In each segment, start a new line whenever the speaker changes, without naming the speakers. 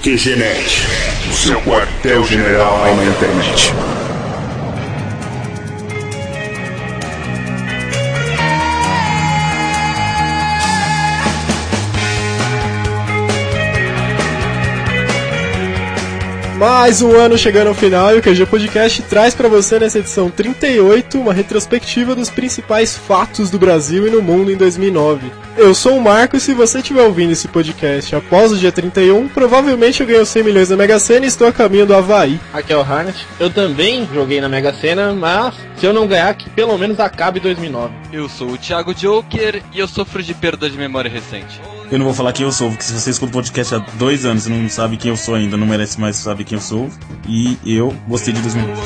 QGNet, o seu quartel-general na internet.
Mais um ano chegando ao final e o QG Podcast traz para você nessa edição 38 uma retrospectiva dos principais fatos do Brasil e no mundo em 2009. Eu sou o Marco e se você estiver ouvindo esse podcast após o dia 31, provavelmente eu ganhei 100 milhões na Mega Sena e estou a caminho do Havaí.
Aqui é o Harnett. Eu também joguei na Mega Sena, mas se eu não ganhar, que pelo menos acabe 2009.
Eu sou o Thiago Joker e eu sofro de perda de memória recente.
Eu não vou falar quem eu sou, porque se você escuta o podcast há dois anos e não sabe quem eu sou ainda, não merece mais saber quem eu sou. E eu gostei de 2009.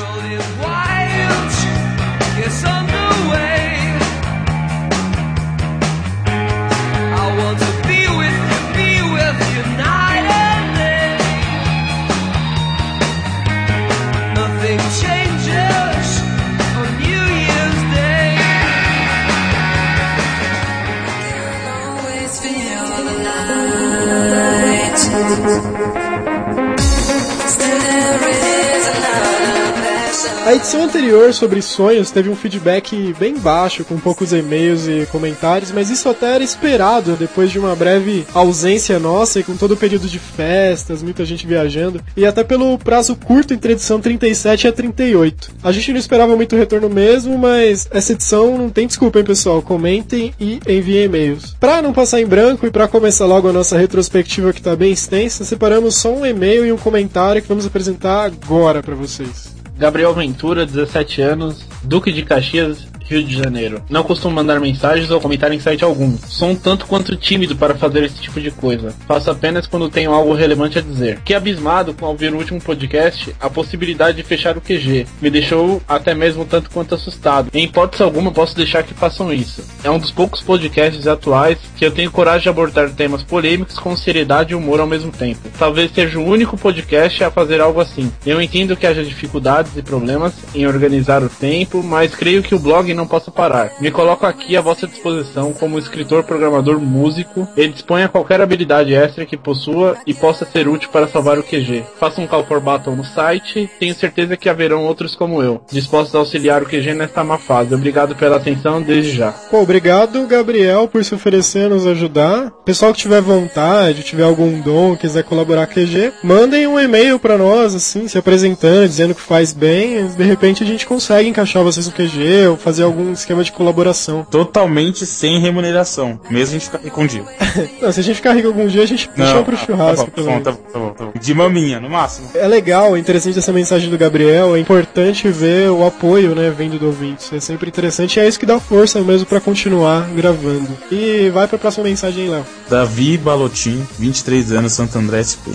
A edição anterior sobre sonhos teve um feedback bem baixo, com poucos e-mails e comentários, mas isso até era esperado depois de uma breve ausência nossa e com todo o período de festas, muita gente viajando, e até pelo prazo curto entre edição 37 e a 38. A gente não esperava muito retorno mesmo, mas essa edição não tem desculpa, hein, pessoal? Comentem e enviem e-mails. Pra não passar em branco e para começar logo a nossa retrospectiva que tá bem extensa, separamos só um e-mail e um comentário que vamos apresentar agora para vocês.
Gabriel Ventura, 17 anos, Duque de Caxias, Rio de Janeiro. Não costumo mandar mensagens ou comentar em site algum. Sou um tanto quanto tímido para fazer esse tipo de coisa. Faço apenas quando tenho algo relevante a dizer. Que abismado com ouvir o último podcast, a possibilidade de fechar o QG. Me deixou até mesmo tanto quanto assustado. Em hipótese alguma posso deixar que façam isso. É um dos poucos podcasts atuais que eu tenho coragem de abordar temas polêmicos com seriedade e humor ao mesmo tempo. Talvez seja o único podcast a fazer algo assim. Eu entendo que haja dificuldades e problemas em organizar o tempo, mas creio que o blog não possa parar. Me coloco aqui à vossa disposição como escritor, programador, músico e disponha qualquer habilidade extra que possua e possa ser útil para salvar o QG. Faça um call for battle no site, tenho certeza que haverão outros como eu, dispostos a auxiliar o QG nesta má fase. Obrigado pela atenção desde já.
Pô, obrigado, Gabriel, por se oferecer a nos ajudar. Pessoal que tiver vontade, tiver algum dom, quiser colaborar com o QG, mandem um e-mail para nós, assim, se apresentando, dizendo que faz bem. De repente a gente consegue encaixar vocês no QG ou fazer algum esquema de colaboração.
Totalmente sem remuneração, mesmo a gente ficar rico um dia.
Não, se a gente ficar rico algum dia, a gente
Não,
chama pro
ah,
churrasco,
tá
pelo
bom, tá bom, tá bom, tá bom. De maminha, no máximo.
É legal, é interessante essa mensagem do Gabriel, é importante ver o apoio, né, vindo do ouvinte. Isso é sempre interessante e é isso que dá força mesmo pra continuar gravando. E vai pra próxima mensagem Léo.
Davi Balotin, 23 anos, Santo André SP.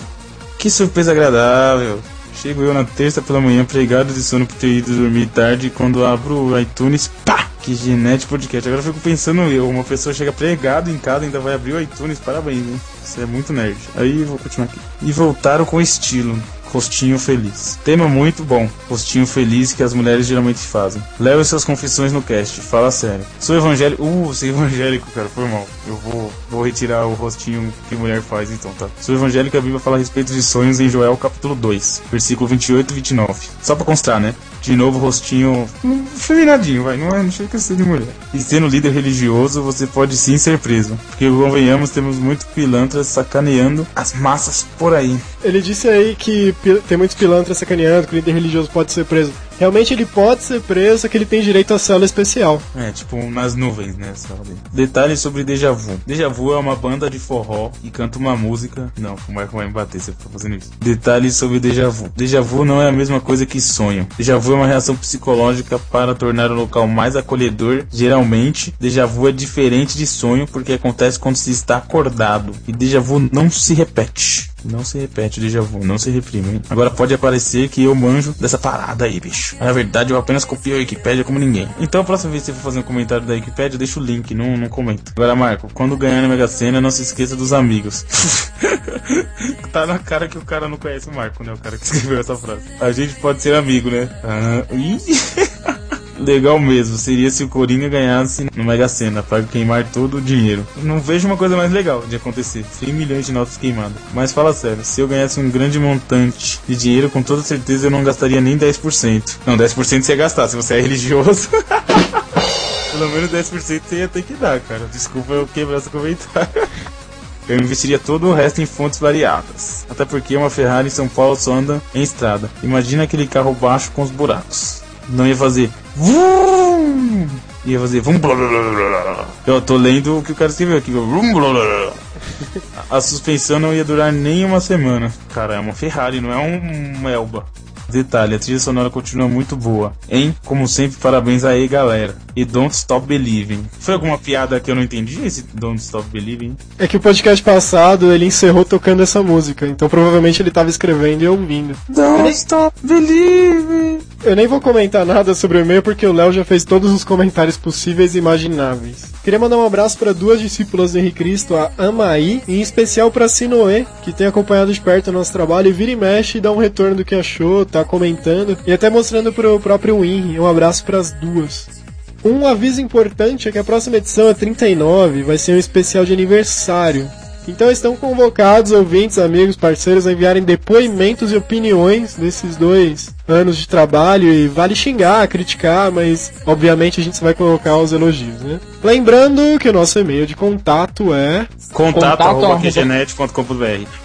Que surpresa agradável. Chego eu na terça pela manhã, pregado de sono por ter ido dormir tarde, e quando abro o iTunes, pá! Que genético podcast. Agora eu fico pensando eu, uma pessoa chega pregado em casa ainda vai abrir o iTunes, parabéns, hein? Você é muito nerd. Aí vou continuar aqui. E voltaram com estilo. Rostinho feliz. Tema muito bom. Rostinho feliz que as mulheres geralmente fazem. Leve suas confissões no cast. Fala sério. Sou evangélico. Uh, sou evangélico, cara. Foi mal. Eu vou, vou retirar o rostinho que mulher faz então, tá? Sou evangélico a Bíblia fala a respeito de sonhos em Joel capítulo 2, versículo 28 e 29. Só pra constar, né? De novo, rostinho feminadinho, vai. Não, é, não chega a ser de mulher. E sendo líder religioso, você pode sim ser preso. Porque, convenhamos, temos muito pilantras sacaneando as massas por aí.
Ele disse aí que tem muitos pilantras sacaneando, que o líder religioso pode ser preso. Realmente ele pode ser preso, só que ele tem direito a cela especial.
É, tipo, nas nuvens, né? ali. Detalhes sobre Deja Vu. Deja Vu é uma banda de forró e canta uma música. Não, o Marco vai me bater se eu for fazendo isso. Detalhes sobre Deja Vu. Deja Vu não é a mesma coisa que sonho. Deja Vu é uma reação psicológica para tornar o local mais acolhedor. Geralmente, Deja Vu é diferente de sonho porque acontece quando se está acordado. E Deja Vu não se repete. Não se repete, déjà vu, não se reprime. hein? Agora pode aparecer que eu manjo dessa parada aí, bicho. Na verdade, eu apenas copio a Wikipédia como ninguém. Então, a próxima vez que você for fazer um comentário da Wikipédia, deixa o link, não, não comenta. Agora, Marco, quando ganhar na Mega Sena, não se esqueça dos amigos. tá na cara que o cara não conhece o Marco, né? O cara que escreveu essa frase. A gente pode ser amigo, né? Ah. Legal mesmo, seria se o Coringa ganhasse no Mega Sena para queimar todo o dinheiro. Não vejo uma coisa mais legal de acontecer: 100 milhões de notas queimadas. Mas fala sério, se eu ganhasse um grande montante de dinheiro, com toda certeza eu não gastaria nem 10%. Não, 10% você ia gastar se você é religioso. Pelo menos 10% você ia ter que dar, cara. Desculpa eu quebrar esse comentário. Eu investiria todo o resto em fontes variadas. Até porque uma Ferrari em São Paulo só anda em estrada. Imagina aquele carro baixo com os buracos. Não ia fazer. Vum! Ia fazer. Vum, blá, blá, blá. Eu tô lendo o que o cara escreveu aqui. Vum, blá, blá. A suspensão não ia durar nem uma semana. Cara, é uma Ferrari, não é um Elba. Detalhe, a trilha sonora continua muito boa. Hein? Como sempre, parabéns aí, galera. E Don't Stop Believing. Foi alguma piada que eu não entendi esse Don't Stop Believing?
É que o podcast passado ele encerrou tocando essa música, então provavelmente ele tava escrevendo e ouvindo.
Don't Stop Believing.
Eu nem vou comentar nada sobre o e-mail porque o Léo já fez todos os comentários possíveis e imagináveis. Queria mandar um abraço para duas discípulas do Henrique Cristo, a Amaí, e em especial para Sinoé, que tem acompanhado de perto o nosso trabalho e vira e mexe e dá um retorno do que achou, tá comentando e até mostrando pro próprio Win. Um abraço para as duas. Um aviso importante é que a próxima edição é 39, vai ser um especial de aniversário. Então estão convocados ouvintes, amigos, parceiros a enviarem depoimentos e opiniões desses dois anos de trabalho e vale xingar, criticar, mas obviamente a gente vai colocar os elogios, né? Lembrando que o nosso e-mail de contato é
Contato,
Contato.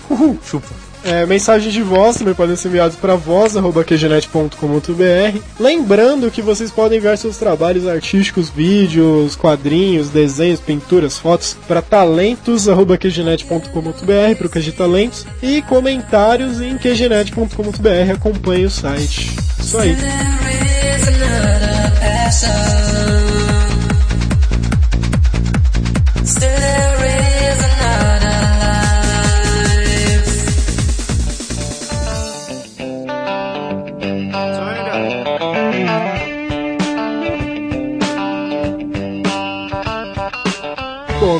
Uhul, chupa.
É, mensagens de voz também podem ser enviadas para voz.qgenet.com.br. Lembrando que vocês podem enviar seus trabalhos artísticos, vídeos, quadrinhos, desenhos, pinturas, fotos para talentos.qgenet.com.br para o QG Talentos e comentários em qgenet.com.br. Acompanhe o site. Isso aí.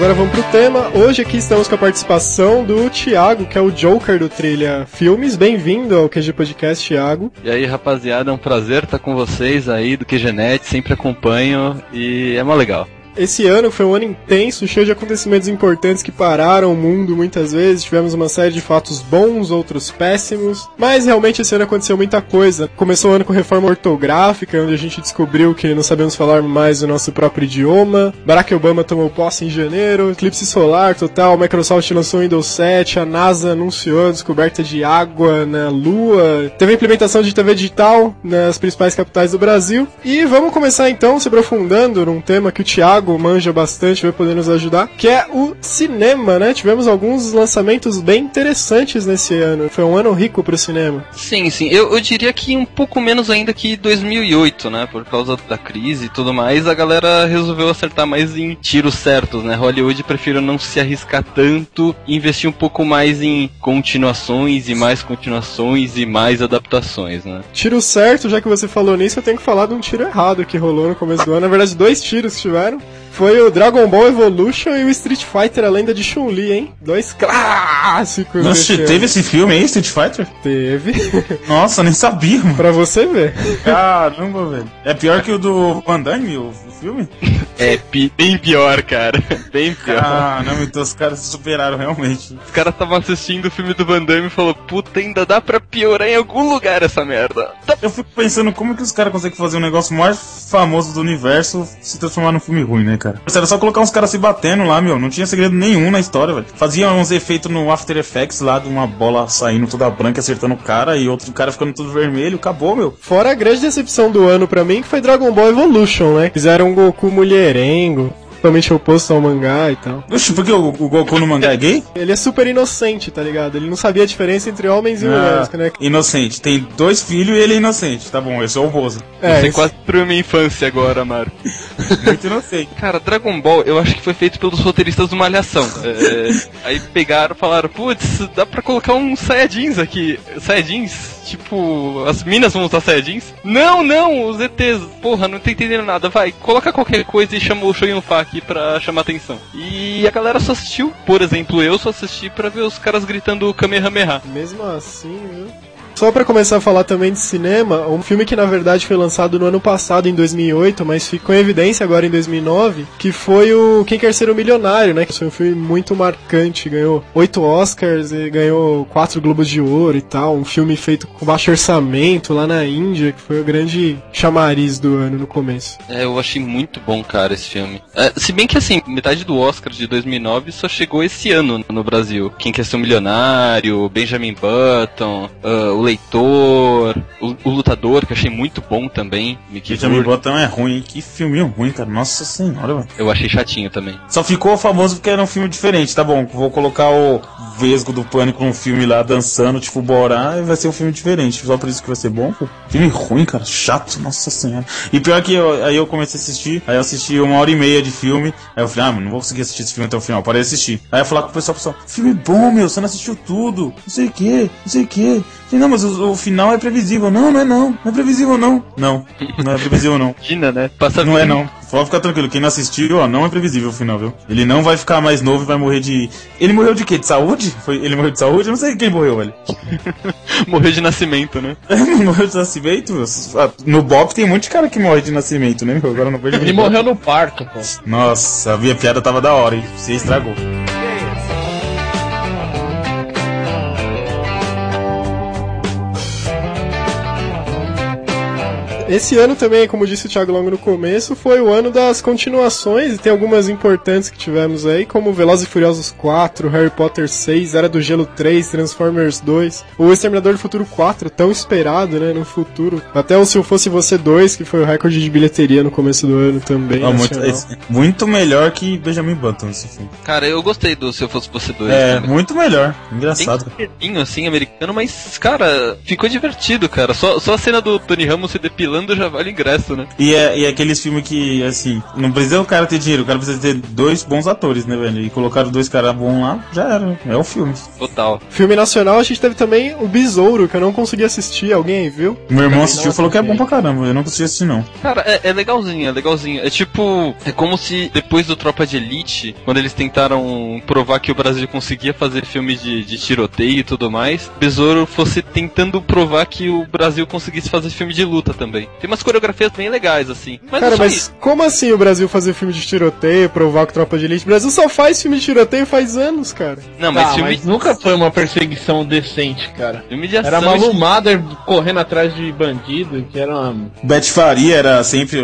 Agora vamos pro tema. Hoje aqui estamos com a participação do Thiago, que é o Joker do Trilha Filmes. Bem-vindo ao QG Podcast, Thiago.
E aí, rapaziada, é um prazer estar com vocês aí do QGNet, sempre acompanho e é mó legal.
Esse ano foi um ano intenso, cheio de acontecimentos importantes que pararam o mundo muitas vezes. Tivemos uma série de fatos bons, outros péssimos. Mas realmente esse ano aconteceu muita coisa. Começou o ano com reforma ortográfica, onde a gente descobriu que não sabemos falar mais o nosso próprio idioma. Barack Obama tomou posse em janeiro. Eclipse solar total. Microsoft lançou o Windows 7. A NASA anunciou a descoberta de água na Lua. Teve a implementação de TV digital nas principais capitais do Brasil. E vamos começar então se aprofundando num tema que o Thiago manja bastante, vai poder nos ajudar, que é o cinema, né? Tivemos alguns lançamentos bem interessantes nesse ano. Foi um ano rico pro cinema.
Sim, sim, eu, eu diria que um pouco menos ainda que 2008, né? Por causa da crise e tudo mais, a galera resolveu acertar mais em tiros certos, né? Hollywood prefere não se arriscar tanto e investir um pouco mais em continuações e mais continuações e mais adaptações, né?
Tiro certo, já que você falou nisso, eu tenho que falar de um tiro errado que rolou no começo do ano. Na verdade, dois tiros que tiveram. Foi o Dragon Ball Evolution e o Street Fighter, a lenda de Chun-Li, hein? Dois clássicos.
Nossa,
desse
teve
ano.
esse filme aí, Street Fighter?
Teve.
Nossa, nem sabia, mano.
pra você ver.
Caramba, velho. É pior que o do Van Damme, o, o filme?
É pi- bem pior, cara. Bem pior.
Caramba, então os caras se superaram realmente.
Os caras estavam assistindo o filme do Van Damme e falou, puta, ainda dá pra piorar em algum lugar essa merda. Tá
Eu fico pensando como que os caras conseguem fazer um negócio mais famoso do universo se transformar num filme ruim, né, cara? Era só colocar uns caras se batendo lá, meu. Não tinha segredo nenhum na história, velho. Fazia uns efeitos no After Effects lá de uma bola saindo toda branca, acertando o cara e outro cara ficando tudo vermelho. Acabou, meu.
Fora a grande decepção do ano pra mim, que foi Dragon Ball Evolution, né? Fizeram um Goku mulherengo, totalmente oposto ao mangá e tal.
Oxe, porque o, o Goku no mangá é gay?
Ele é super inocente, tá ligado? Ele não sabia a diferença entre homens e mulheres,
Ah,
né?
inocente. Tem dois filhos e ele é inocente. Tá bom, eu sou o Bozo.
É,
Você
esse-
quase destruiu minha infância agora, Marco.
Muito inocente.
Cara, Dragon Ball, eu acho que foi feito pelos roteiristas do Malhação. É, aí pegaram e falaram, putz, dá pra colocar uns Saiyajins aqui. Saiyajins? Tipo, as minas vão usar Saiyajins? Não, não, os ETs. Porra, não tô entendendo nada. Vai, coloca qualquer coisa e chama o Shoyun Fa aqui pra chamar atenção. E a galera só assistiu, por exemplo, eu só assisti pra ver os caras gritando Kamehameha.
Mesmo assim? Só pra começar a falar também de cinema, um filme que na verdade foi lançado no ano passado, em 2008, mas ficou em evidência agora em 2009, que foi o Quem Quer Ser o Milionário, né? Que foi um filme muito marcante, ganhou oito Oscars e ganhou quatro Globos de Ouro e tal. Um filme feito com baixo orçamento lá na Índia, que foi o grande chamariz do ano no começo.
É, eu achei muito bom, cara, esse filme. É, se bem que, assim, metade do Oscar de 2009 só chegou esse ano no Brasil. Quem Quer Ser um Milionário, Benjamin Button, ah, o Leitor, o, o Lutador, que eu achei muito bom também.
Benjamin. Button é ruim, hein? Que filminho ruim, cara. Nossa senhora, velho.
Eu achei chatinho também.
Só ficou famoso porque era um filme diferente, tá bom? Vou colocar o Vesgo do Pânico num filme lá dançando, tipo Borá, e vai ser um filme diferente. Só por isso que vai ser bom, pô. Filme ruim, cara. Chato, nossa senhora. E pior que eu, aí eu comecei a assistir, aí eu assisti uma hora e meia de filme. Aí eu falei, ah, mano, não vou conseguir assistir esse filme até o final. Parei de assistir. Aí eu falar com o pessoal, pessoal, filme bom, meu, você não assistiu tudo. Não sei o que, não sei o que. Não, mas o, o final é previsível. Não, não é não. Não é previsível, não. Não, não é previsível, não.
Imagina, né? Passa
Não é não. Pode ficar tranquilo, quem não assistiu, ó, não é previsível o final, viu? Ele não vai ficar mais novo e vai morrer de. Ele morreu de quê? De saúde? Foi... Ele morreu de saúde? Eu não sei quem morreu, velho.
Morreu de nascimento, né?
Morreu de nascimento? Ah, No Bop tem um monte de cara que morre de nascimento, né? Agora não vejo
Ele morreu no parto, pô.
Nossa, a minha piada tava da hora, hein? Você estragou.
Esse ano também, como disse o Thiago Longo no começo, foi o ano das continuações e tem algumas importantes que tivemos aí, como Velozes e Furiosos 4, Harry Potter 6, Era do Gelo 3, Transformers 2, o Exterminador do Futuro 4, tão esperado, né, no futuro. Até o Se Eu Fosse Você 2, que foi o recorde de bilheteria no começo do ano também.
Ó, muito, esse- muito melhor que Benjamin Button esse filme.
Cara, eu gostei do Se Eu Fosse Você 2.
É,
também.
muito melhor.
Tem
Engraçado.
certinho, assim, americano, mas, cara, ficou divertido, cara. Só, só a cena do Tony Ramos se depilando já vale ingresso, né?
E é, e é aqueles filmes que, assim, não precisa o cara ter dinheiro, o cara precisa ter dois bons atores, né, velho? E colocaram dois caras bons lá, já era. É o filme.
Total.
Filme nacional, a gente teve também o Besouro, que eu não consegui assistir. Alguém aí viu?
Meu irmão assistiu e falou que é bom pra caramba. Eu não consegui assistir, não.
Cara, é, é legalzinho, é legalzinho. É tipo, é como se depois do Tropa de Elite, quando eles tentaram provar que o Brasil conseguia fazer filme de, de tiroteio e tudo mais, Besouro fosse tentando provar que o Brasil conseguisse fazer filme de luta também. Tem umas coreografias bem legais, assim. Mas
Cara, mas
isso.
como assim o Brasil fazer filme de tiroteio, provar que tropa de elite? O Brasil só faz filme de tiroteio faz anos, cara.
Não, mas
Ah,
filme,
mas nunca foi uma perseguição decente, cara.
filme de ação.
Era Malu Mother correndo atrás de bandido, que era uma...
Beth Faria era sempre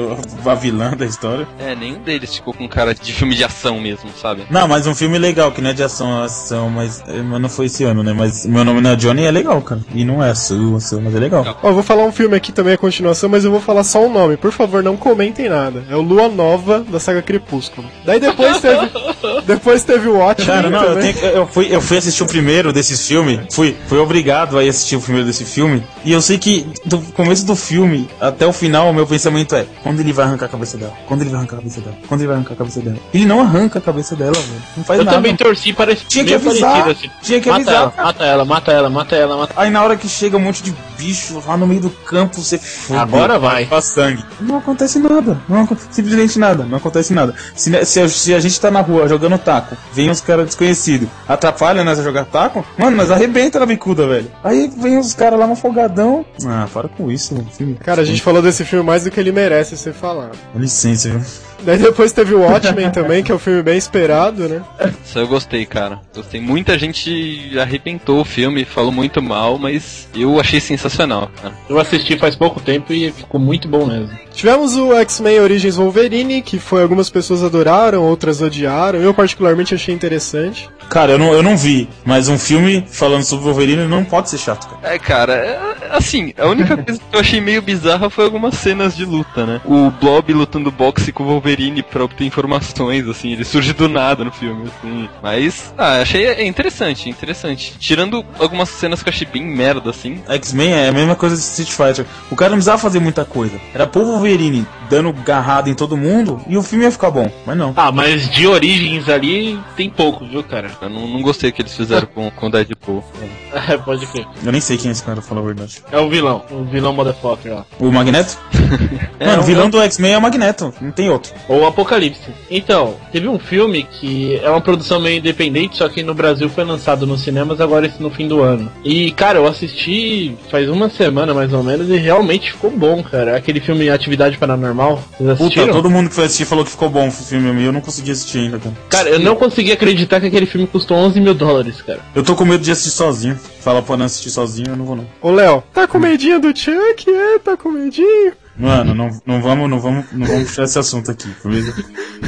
a vilã da história.
É, nenhum deles ficou com cara de filme de ação mesmo, sabe?
Não, mas um filme legal, que não é de ação, é ação, mas, é, mas não foi esse ano, né? Mas meu nome não é Johnny é legal, cara. E não é sua, sua, mas é legal.
Ó, eu vou falar um filme aqui também, a continuação, mas eu vou falar só o nome. Por favor, não comentem nada. É o Lua Nova da saga Crepúsculo. Daí depois teve. depois teve o Watchmen
Cara, não, eu,
também.
tenho que- eu, fui, eu fui assistir o primeiro desses filmes, fui, fui obrigado a ir assistir o primeiro desse filme, e eu sei que do começo do filme até o final, o meu pensamento é, quando ele vai arrancar a cabeça dela? Quando ele vai arrancar a cabeça dela? Quando ele vai arrancar a cabeça dela? Ele não arranca a cabeça dela, velho. Não faz
Eu
nada.
também torci para esse
Tinha que avisar,
parecido, assim.
tinha que
mata
avisar,
Ela, mata ela, mata ela, mata ela, mata
Aí na hora que chega um monte de bicho lá no meio do campo, você fudeu,
Agora vai.
faz sangue. Não acontece nada. Não, simplesmente nada. Não acontece nada. Se, se, a- se a gente tá na rua jogando taco, vem uns caras desconhecidos, atrapalha nós a jogar taco, mano, nós arrebenta na bicuda, velho. Aí vem os caras lá no folgadão. Ah, para com isso, mano. Filme.
Cara, a gente falou desse filme mais do que ele merece ser falado.
Licença, viu?
Daí depois teve o Watchmen também, que é um filme bem esperado, né?
Isso eu gostei, cara. Gostei. Muita gente arrebentou o filme, falou muito mal, mas eu achei sensacional, cara.
Eu assisti faz pouco tempo e ficou muito bom mesmo.
Tivemos o X-Men Origins Wolverine, que foi algumas pessoas adoraram, outras odiaram. Eu particularmente achei interessante.
Cara, eu não, eu não vi, mas um filme falando sobre Wolverine não pode ser chato, cara.
É, cara, é, assim, a única coisa que eu achei meio bizarra foi algumas cenas de luta, né? O Blob lutando boxe com o Wolverine pra obter informações, assim, ele surge do nada no filme, assim. Mas, ah, achei é interessante, interessante. Tirando algumas cenas que eu achei bem merda, assim.
X-Men é a mesma coisa de Street Fighter. O cara não precisava fazer muita coisa. Era pôr o Wolverine dando garrada em todo mundo e o filme ia ficar bom. Mas não.
Ah, mas de origens ali tem pouco, viu, cara?
Eu não, não gostei que eles fizeram com, com o Deadpool.
É, pode crer.
Eu nem sei quem é esse cara, pra falar a verdade.
É o vilão, o vilão motherfucker lá.
O Magneto? Mano,
um-
o vilão do X-Men é o Magneto, não tem outro.
Ou Apocalipse. Então, teve um filme que é uma produção meio independente, só que no Brasil foi lançado nos cinemas agora esse no fim do ano. E, cara, eu assisti faz uma semana mais ou menos e realmente ficou bom, cara. Aquele filme Atividade Paranormal. Vocês
Puta,
assistiram?
todo mundo que foi assistir falou que ficou bom o filme, e eu não consegui assistir ainda, cara.
Cara, eu não consegui acreditar que aquele filme custou 11 mil dólares, cara.
Eu tô com medo de assistir sozinho. Fala pra não assistir sozinho, eu não vou não.
Ô, Léo, tá com medinho do Chuck? É, tá com medinho?
Mano, não, não vamos, não vamos, não vamos puxar esse assunto aqui?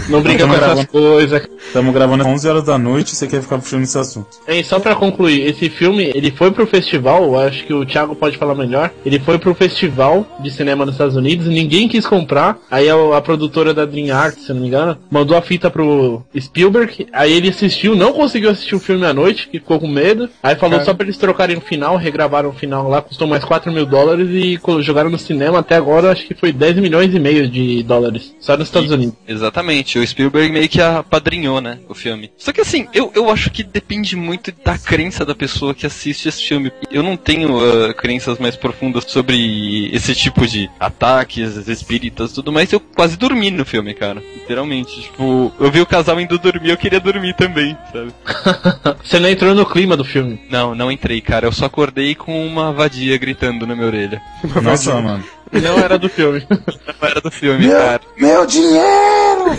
Não brinca com essas coisas.
Estamos gravando às 11 horas da noite e você quer ficar puxando esse assunto.
E só pra concluir, esse filme, ele foi pro festival, acho que o Thiago pode falar melhor. Ele foi pro festival de cinema nos Estados Unidos, ninguém quis comprar. Aí a, a produtora da DreamWorks, se eu não me engano, mandou a fita pro Spielberg. Aí ele assistiu, não conseguiu assistir o filme à noite, que ficou com medo. Aí falou
Cara.
só pra eles trocarem o final, regravaram o final lá, custou mais 4 mil dólares e jogaram no cinema. Até agora acho que foi 10 milhões e meio de dólares, só nos Estados Unidos.
Exatamente, o Spielberg meio que apadrinhou, né, o filme. Só que assim, eu, eu acho que depende muito da crença da pessoa que assiste esse filme. Eu não tenho ah, crenças mais profundas sobre esse tipo de ataques espíritas e tudo mais. Eu quase dormi no filme, cara. Literalmente. Tipo, eu vi o casal indo dormir, eu queria dormir também, sabe?
Você não entrou no clima do filme.
Não, não entrei, cara. Eu só acordei com uma vadia gritando na minha orelha.
Nossa, mano.
Não era do filme.
Não era do filme, cara.
Meu dinheiro!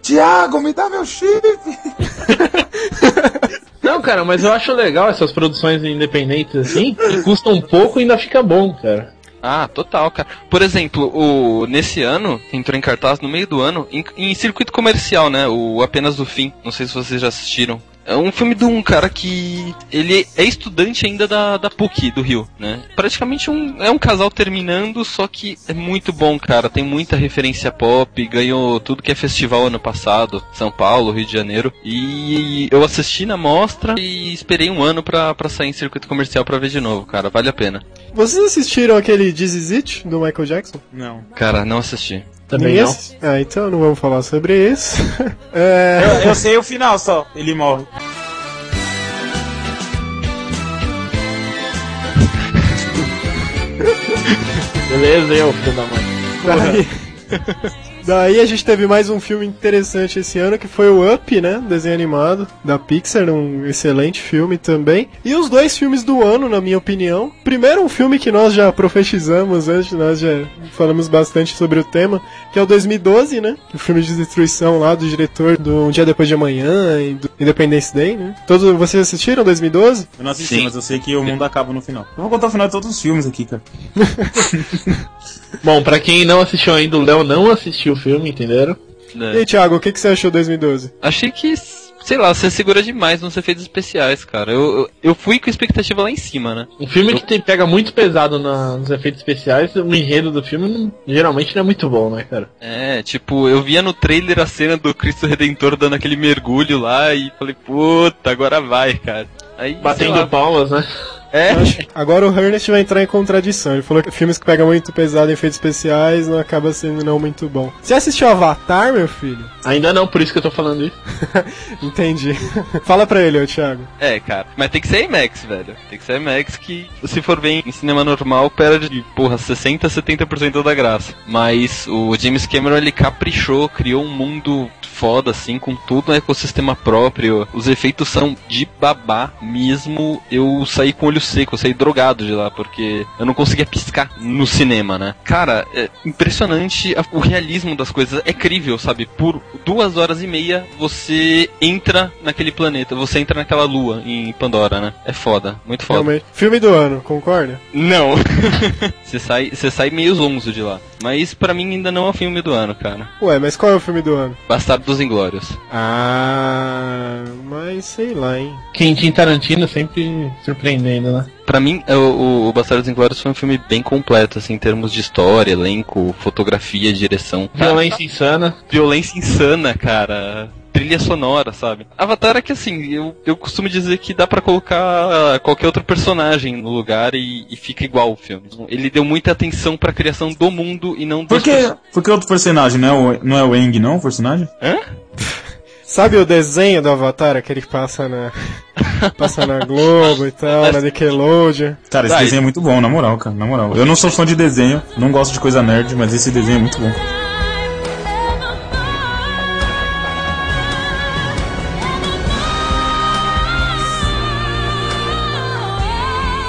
Tiago, me dá meu chip!
Não, cara, mas eu acho legal essas produções independentes assim, que custam um pouco e ainda fica bom, cara.
Ah, total, cara. Por exemplo, o nesse ano, entrou em cartaz no meio do ano, em, em circuito comercial, né? O Apenas do Fim. Não sei se vocês já assistiram. É um filme de um cara que ele é estudante ainda da, da PUC do Rio, né? Praticamente um, é um casal terminando, só que é muito bom, cara. Tem muita referência pop, ganhou tudo que é festival ano passado, São Paulo, Rio de Janeiro. E eu assisti na mostra e esperei um ano pra, pra sair em circuito comercial pra ver de novo, cara. Vale a pena.
Vocês assistiram aquele This Is It, do Michael Jackson?
Não.
Cara, não assisti.
Também não.
Ah, então não vamos falar sobre isso. é...
Eu, eu sei o final só, ele morre.
Beleza, eu, filho da mãe.
Daí... Daí a gente teve mais um filme interessante esse ano, que foi o Up, né? Desenho animado da Pixar, um excelente filme também. E os dois filmes do ano, na minha opinião. Primeiro, um filme que nós já profetizamos antes, nós já falamos bastante sobre o tema, que é o 2012, né? O filme de destruição lá do diretor do Um Dia Depois de Amanhã e do Independence Day, né? Todos vocês assistiram 2012?
Eu não assisti,
Sim.
mas eu sei que o mundo acaba no final. Eu vou contar o final de todos os filmes aqui, cara.
Bom, pra quem não assistiu ainda, o Léo não assistiu o filme, entenderam?
né?
E aí, Thiago, o que, que você achou 2012?
Achei que, sei lá, você segura demais nos efeitos especiais, cara. Eu, eu, eu fui com expectativa lá em cima, né?
Um filme que tem- pega muito pesado na- nos efeitos especiais, o enredo do filme não- geralmente não é muito bom, né, cara?
É, tipo, eu via no trailer a cena do Cristo Redentor dando aquele mergulho lá e falei, puta, agora vai, cara. Aí,
Batendo
lá,
palmas, né?
É,
Agora o Ernest vai entrar em contradição. Ele falou que filmes que pegam muito pesado em efeitos especiais não acaba sendo não muito bom. Você assistiu Avatar, meu filho?
Ainda não, por isso que eu tô falando isso.
Entendi. Fala pra ele, ô Thiago.
é, cara. Mas tem que ser IMAX, velho. Tem que ser IMAX que, se for bem em cinema normal, perde, porra, 60, 70% da graça. Mas o James Cameron, ele caprichou, criou um mundo foda, assim, com tudo um ecossistema próprio. Os efeitos são de babá mesmo. Eu saí com o olho seco, eu saí drogado de lá, porque eu não conseguia piscar no cinema, né? Cara, é impressionante o realismo das coisas. É crível, sabe? Por duas horas e meia você entra naquele planeta, você entra naquela lua em Pandora, né? É foda, muito foda.
Realmente. Filme do ano, concorda?
Não. você sai, você sai meio zonzo de lá. Mas pra mim ainda não é o filme do ano, cara.
Ué, mas qual é o filme do ano?
Bastardo dos Inglórios.
Ah, mas sei lá, hein.
Quentin Tarantino sempre surpreendendo, né?
Pra mim, é, o, o, Bastardos Inglórios foi um filme bem completo, assim, em termos de história, elenco, fotografia, direção.
Violência insana.
Violência insana, cara. Trilha sonora, sabe? Avatar é que assim, eu, eu costumo dizer que dá pra colocar qualquer outro personagem no lugar e, e fica igual o filme. Ele deu muita atenção pra criação do mundo e não
Por que, por que outro personagem? Não é o, não é o Eng, não, o personagem?
Hã?
Sabe o desenho do Avatar, aquele que passa na. passa na Globo e tal, na Nickelodeon?
Cara, esse desenho é muito bom, na moral, cara, na moral. Eu não sou fã de desenho, não gosto de coisa nerd, mas esse desenho é muito bom.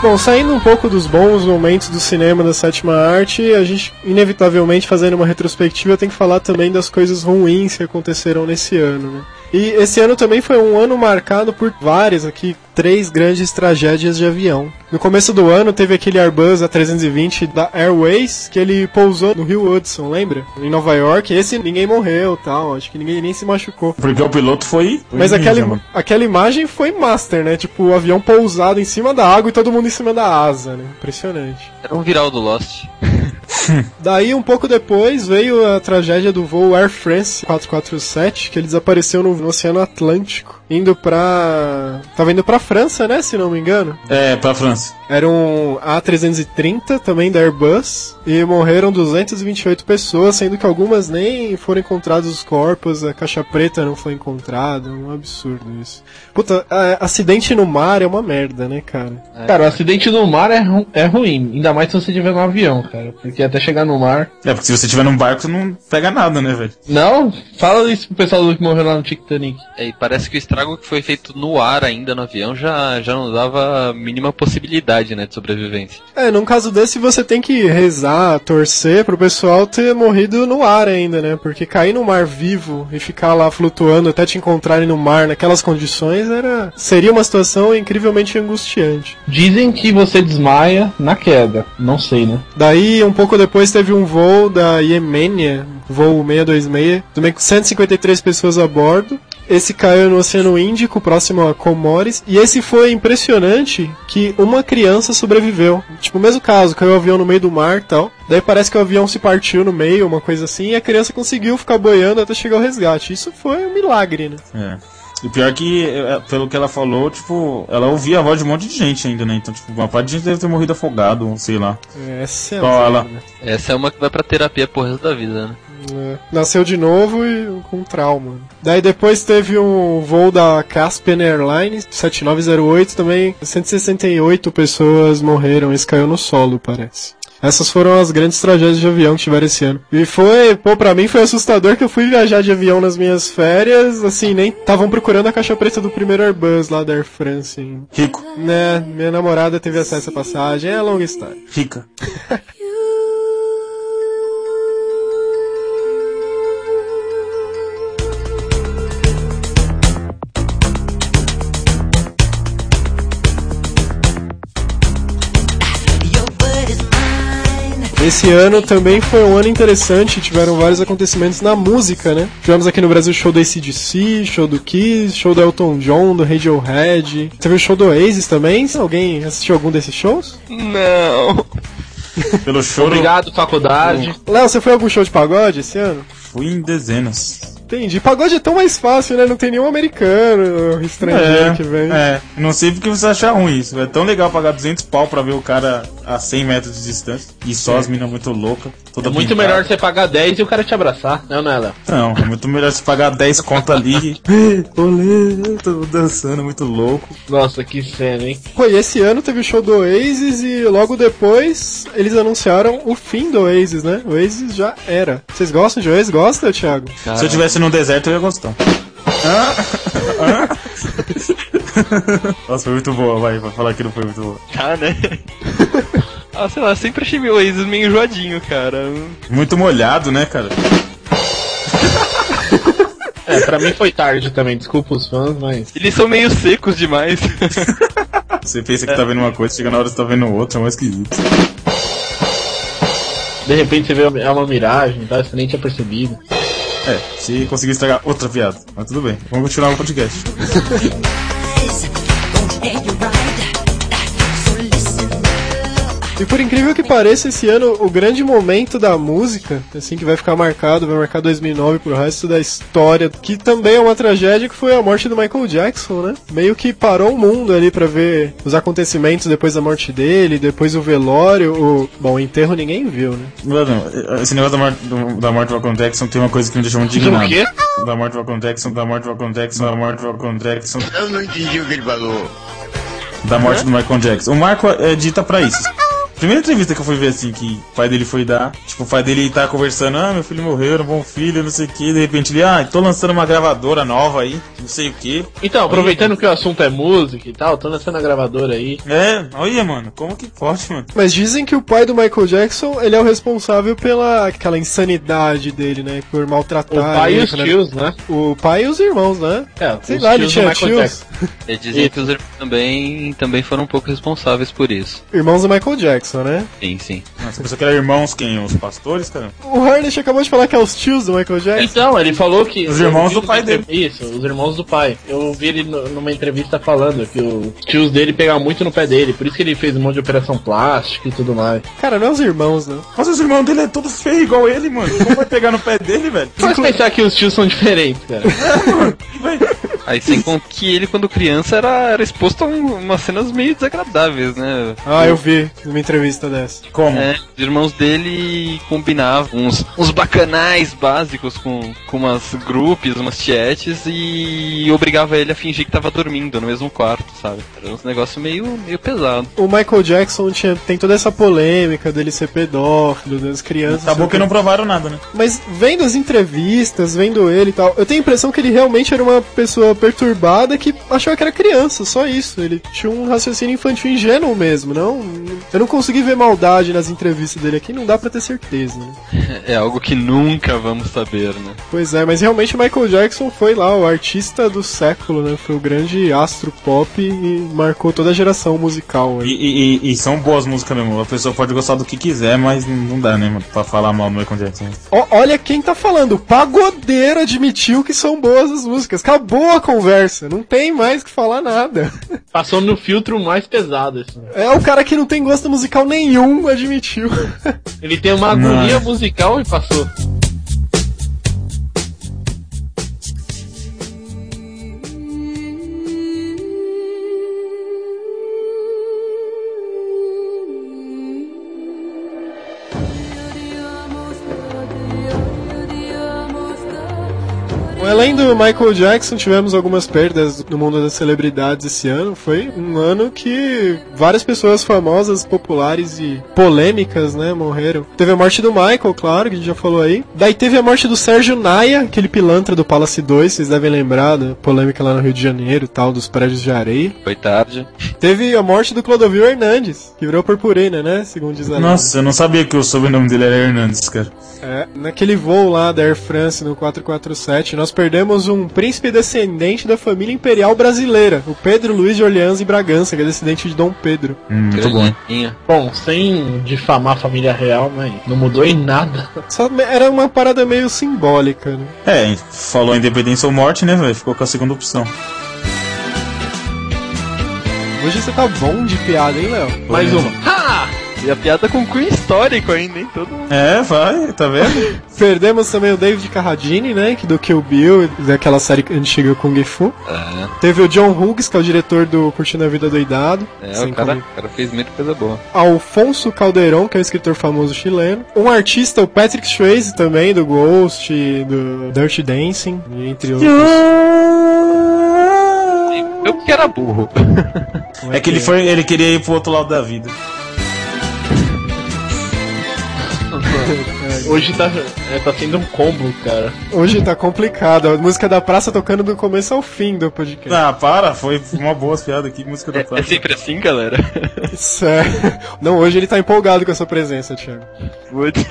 Bom, saindo um pouco dos bons momentos do cinema da sétima arte, a gente, inevitavelmente, fazendo uma retrospectiva, tem que falar também das coisas ruins que aconteceram nesse ano, né? E esse ano também foi um ano marcado por várias aqui, três grandes tragédias de avião. No começo do ano teve aquele Airbus A320 da Airways, que ele pousou no Rio Hudson, lembra? Em Nova York. Esse ninguém morreu tal, acho que ninguém nem se machucou.
Porque o piloto foi. foi
Mas aquela,
mano.
aquela imagem foi master, né? Tipo, o avião pousado em cima da água e todo mundo em cima da asa, né? Impressionante.
Era um viral do Lost.
Daí, um pouco depois, veio a tragédia do voo Air France 447, que ele desapareceu no, no Oceano Atlântico, indo pra... Tava indo pra França, né? Se não me engano.
É, pra França.
Era um A330, também da Airbus, e morreram 228 pessoas, sendo que algumas nem foram encontrados os corpos, a caixa preta não foi encontrada, um absurdo isso. Puta, a- acidente no mar é uma merda, né, cara?
Cara, o acidente no mar é, ru- é ruim, ainda mais se você estiver no avião, cara. Porque até chegar no mar.
É, porque se você estiver num barco, você não pega nada, né, velho?
Não, fala isso pro pessoal que morreu lá no Titanic.
É, e parece que o estrago que foi feito no ar ainda no avião já, já não dava a mínima possibilidade, né, de sobrevivência.
É, num caso desse você tem que rezar, torcer pro pessoal ter morrido no ar ainda, né? Porque cair no mar vivo e ficar lá flutuando até te encontrarem no mar naquelas condições era seria uma situação incrivelmente angustiante.
Dizem que você desmaia na queda. Não sei, né?
Daí, um pouco depois, teve um voo da Iemenia, voo 626, também com 153 pessoas a bordo. Esse caiu no Oceano Índico, próximo a Comores, e esse foi impressionante que uma criança sobreviveu. Tipo, o mesmo caso, caiu o avião no meio do mar e tal. Daí parece que o avião se partiu no meio, uma coisa assim, e a criança conseguiu ficar boiando até chegar ao resgate. Isso foi um milagre, né?
É. E pior que, é, pelo que ela falou, tipo, ela ouvia a voz de um monte de gente ainda, né? Então, tipo, uma parte de gente deve ter morrido afogado, sei lá.
Essa é a
ela.
Essa é uma que vai pra terapia pro resto da vida, né?
É, Nasceu de novo e com trauma. Daí depois teve um voo da Caspian Airlines 7908 também. 168 pessoas morreram. Esse caiu no solo, parece. Essas foram as grandes tragédias de avião que tiveram esse ano. E foi, pô, pra mim foi assustador que eu fui viajar de avião nas minhas férias, assim, nem estavam procurando a caixa preta do primeiro Airbus lá da Air France.
Rico.
Né, minha namorada teve acesso à passagem, é longa história.
Rica.
Esse ano também foi um ano interessante, tiveram vários acontecimentos na música, né? Tivemos aqui no Brasil show do ACDC, show do Kiss, show do Elton John, do Radiohead. Teve o show do Oasis também. Alguém assistiu algum desses shows?
Não!
Pelo choro,
Obrigado, faculdade.
Léo, você foi a algum show de pagode esse ano?
fui em dezenas.
Entendi. Pagode é tão mais fácil, né? Não tem nenhum americano, estrangeiro que vem.
é, não sei porque você acha ruim isso. É tão legal pagar 200 pau pra ver o cara a 100 metros de distância. E só as minas muito loucas.
É muito melhor você pagar 10 e o cara te abraçar. Não, não é, Léo?
Não, é muito melhor você pagar 10 conto ali. Olê, tô dançando, muito louco.
Nossa, que cena, hein?
Pô, e esse ano teve o show do Oasis e logo depois eles anunciaram o fim do Oasis, né? O Oasis já era. Vocês gostam de Oasis? Gosta, Thiago?
Se eu tivesse no deserto, eu ia gostar. Nossa, foi muito boa, vai, vai falar que não foi muito boa.
Tá, né? ah, sei lá, sempre achei meu Oasis meio enjoadinho, cara.
Muito molhado, né, cara?
É, pra mim foi tarde também, desculpa os fãs, mas.
Eles são meio secos demais.
Você pensa que tá vendo uma coisa, chega na hora que você tá vendo outra, é mais esquisito.
De repente você vê uma miragem, tá? Você nem tinha percebido.
É, se conseguir estragar outra piada. Mas tudo bem, vamos continuar o podcast.
E por incrível que pareça, esse ano o grande momento da música, assim, que vai ficar marcado, vai marcar 2009 pro resto da história, que também é uma tragédia, que foi a morte do Michael Jackson, né? Meio que parou o mundo ali pra ver os acontecimentos depois da morte dele, depois o velório, o... Bom, o enterro ninguém viu, né?
Mano, esse negócio da morte, do- da morte do Michael Jackson tem uma coisa que me deixou muito indignado.
Do quê?
Da morte do Michael Jackson, da morte do Michael Jackson, da morte do Michael Jackson,
Eu não entendi o que ele falou.
da morte do Michael Jackson. O Marco é dita pra isso. Primeira entrevista que eu fui ver assim, que o pai dele foi dar, tipo, o pai dele tá conversando, ah, meu filho morreu, era um bom filho, não sei o que, de repente ele, ah, tô lançando uma gravadora nova aí, não sei o que.
Então, aproveitando que o assunto é música e tal, tô lançando a gravadora aí.
É, olha, mano, como que pode, mano?
Mas dizem que o pai do Michael Jackson, ele é o responsável pela aquela insanidade dele, né? Por maltratar
O pai e
ele,
os
né?
tios, né?
O pai e os irmãos, né?
É,
Sei
os
lá, ele tinha
Michael
tios.
Jackson.
E dizem que os irmãos também, também foram um pouco responsáveis por isso.
Irmãos do Michael Jackson, né?
Sim, sim.
Nossa, pensou que era irmãos quem? Os pastores, cara?
O Harnish acabou de falar que é os tios do Michael Jackson.
Então, ele falou que.
Os irmãos do pai
ele-
dele.
Isso, os irmãos do pai. Eu vi ele numa entrevista falando que os tios dele pegavam muito no pé dele, por isso que ele fez um monte de operação plástica e tudo mais.
Cara, não é os irmãos, não.
Mas os irmãos dele é todo feio igual ele, mano. Como vai pegar no pé dele, velho?
Faz pensar que os tios são diferentes, cara.
Aí sem contar que ele, quando criança, era, era exposto a um- umas cenas meio desagradáveis, né?
Ah, eu vi numa entrevista dessa.
Como?
É, os irmãos dele combinavam uns, uns bacanais básicos com, com umas grupos, umas tietes e obrigava ele a fingir que tava dormindo no mesmo quarto, sabe? Era uns negócios meio, meio pesado.
O Michael Jackson tinha, tem toda essa polêmica dele ser pedófilo, das crianças.
Acabou que não provaram nada, né?
Mas vendo as entrevistas, vendo ele e tal, eu tenho a impressão que ele realmente era uma pessoa perturbada que achava que era criança, só isso. Ele tinha um raciocínio infantil ingênuo mesmo, não? Eu não consegui ver maldade nas entrevistas dele aqui, não dá pra ter certeza, né?
É algo que nunca vamos saber, né?
Pois é, mas realmente o Michael Jackson foi lá o artista do século, né? Foi o grande astro pop e marcou toda a geração musical.
E,
Aí.
e- e- e são boas músicas mesmo. A pessoa pode gostar do que quiser, mas não dá, né, mano? Pra falar mal do Michael Jackson.
Ó, olha quem tá falando, o pagodeiro admitiu que são boas as músicas. Acabou a conversa, não tem mais que falar nada.
Passou no filtro mais pesado, assim.
É o cara que não tem gosto musical nenhum admitiu.
Ele tem uma agonia musical e passou.
Além do Michael Jackson, tivemos algumas perdas no mundo das celebridades esse ano. Foi um ano que várias pessoas famosas, populares e polêmicas, né, morreram. Teve a morte do Michael, claro, que a gente já falou aí. Daí teve a morte do Sérgio Naia, aquele pilantra do Palace 2, vocês devem lembrar da polêmica lá no Rio de Janeiro e tal, dos prédios de areia.
Foi tarde.
Teve a morte do Clodovil Hernandes, que virou purpurina, né, segundo diz a lenda.
Nossa, eu não sabia que o sobrenome dele era Hernandes, cara.
É, naquele voo lá da Air France no 447, nós perdemos um príncipe descendente da família imperial brasileira, o Pedro Luiz de Orleans e Bragança, que é descendente de Dom Pedro.
Hum, muito bom.
Bom, sem difamar a família real, mas não mudou em nada.
Só era uma parada meio simbólica, né?
É, falou independência ou morte, né, velho? Ficou com a segunda opção.
Hoje você tá bom de piada, hein, Léo?
Mais uma. Ha!
E a piada com cunho histórico ainda, hein? Todo mundo.
É, vai, tá vendo?
Perdemos também o David Carradine, né, que do Kill Bill, daquela série antiga Kung Fu.
É,
Teve o John Hughes, que é o diretor do Curtindo a Vida Doidado.
é o, cara, o cara fez muita coisa boa.
Alfonso Caldeirão, que é um escritor famoso chileno. Um artista, o Patrick Swayze também, do Ghost, do Dirty Dancing, entre outros.
Eu que era burro.
É que ele foi, ele queria ir pro outro lado da vida.
Hoje tá, é, tá sendo um combo, cara.
Hoje tá complicado, a música da praça tocando do começo ao fim do podcast.
Ah, para, foi uma boa piada aqui, música da
É, é
praça.
sempre assim, galera.
Isso é. Não, hoje ele tá empolgado com a sua presença, Thiago.
Putz.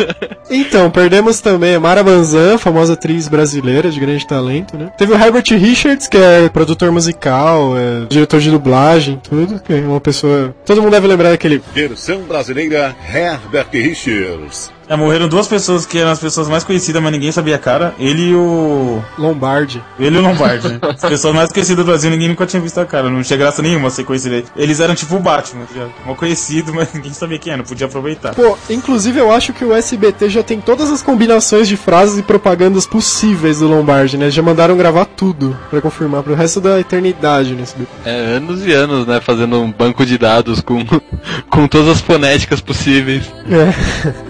Então, perdemos também a Mara Banzan, famosa atriz brasileira de grande talento, né? Teve o Herbert Richards, que é produtor musical, é diretor de dublagem, tudo, que é uma pessoa... Todo mundo deve lembrar daquele...
Versão brasileira Herbert Richards.
É, morreram duas pessoas que eram as pessoas mais conhecidas, mas ninguém sabia a cara. Ele e o.
Lombardi.
Ele e o Lombardi, né? As pessoas mais conhecidas do Brasil, ninguém nunca tinha visto a cara. Não tinha graça nenhuma ser conhecido. Eles eram tipo o Batman, tá? Mal conhecido, mas ninguém sabia quem era, não podia aproveitar.
Pô, inclusive eu acho que o SBT já tem todas as combinações de frases e propagandas possíveis do Lombardi, né? Já mandaram gravar tudo pra confirmar pro resto da eternidade no SBT.
É, anos e anos, né? Fazendo um banco de dados com, com todas as fonéticas possíveis.
É.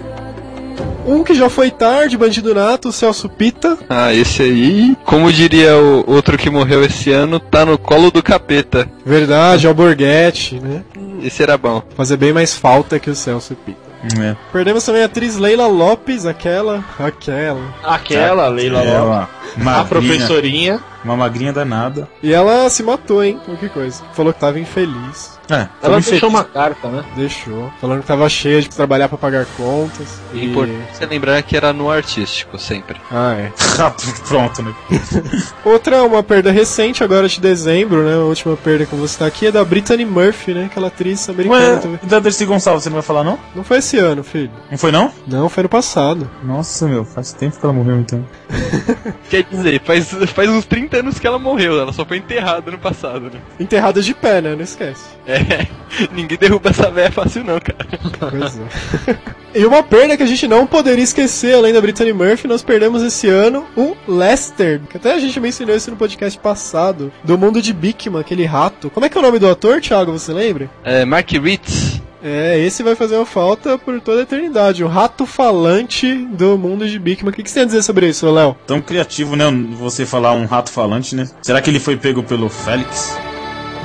Um que já foi tarde, Bandido Nato, o Celso Pita.
Ah, esse aí, como diria o outro que morreu esse ano, tá no colo do capeta.
Verdade, Alborguete, né?
Esse era bom.
Fazer bem mais falta que o Celso Pita.
É.
Perdemos também a atriz Leila Lopes, aquela. Aquela.
Aquela, Leila
É,
Lopes.
uma
A
magrinha,
professorinha.
uma magrinha danada.
E ela se matou, hein? Qualquer coisa. Falou que tava infeliz.
É,
Ela deixou uma carta, né?
Deixou. Falando que tava cheia de trabalhar pra pagar contas.
É
E...
importante você lembrar que era no artístico, sempre.
Ah, é.
Pronto, né?
Outra, uma perda recente, agora de dezembro, né? A última perda que eu vou citar aqui é da Brittany Murphy, né? Aquela atriz americana
Ué,
também.
e da Dercy Gonçalves, você não vai falar não?
Não foi esse ano, filho.
Não foi não?
Não, foi no passado.
Nossa, meu, faz tempo que ela morreu então.
Quer dizer, faz, faz uns 30 anos que ela morreu, ela só foi enterrada no passado, né?
Enterrada de pé, né? Não esquece.
É, ninguém derruba essa véia fácil não, cara.
Pois é. e uma perda que a gente não poderia esquecer, além da Brittany Murphy, nós perdemos esse ano o Lester, que até a gente mencionou isso no podcast passado, do mundo de Bikman, aquele rato. Como é que é o nome do ator, Thiago, você lembra?
É, Mark Ritz.
É, esse vai fazer uma falta por toda a eternidade. O rato falante do mundo de Bikman. O que, que você tem a dizer sobre isso, Léo?
Tão criativo, né? Você falar um rato falante, né? Será que ele foi pego pelo Félix?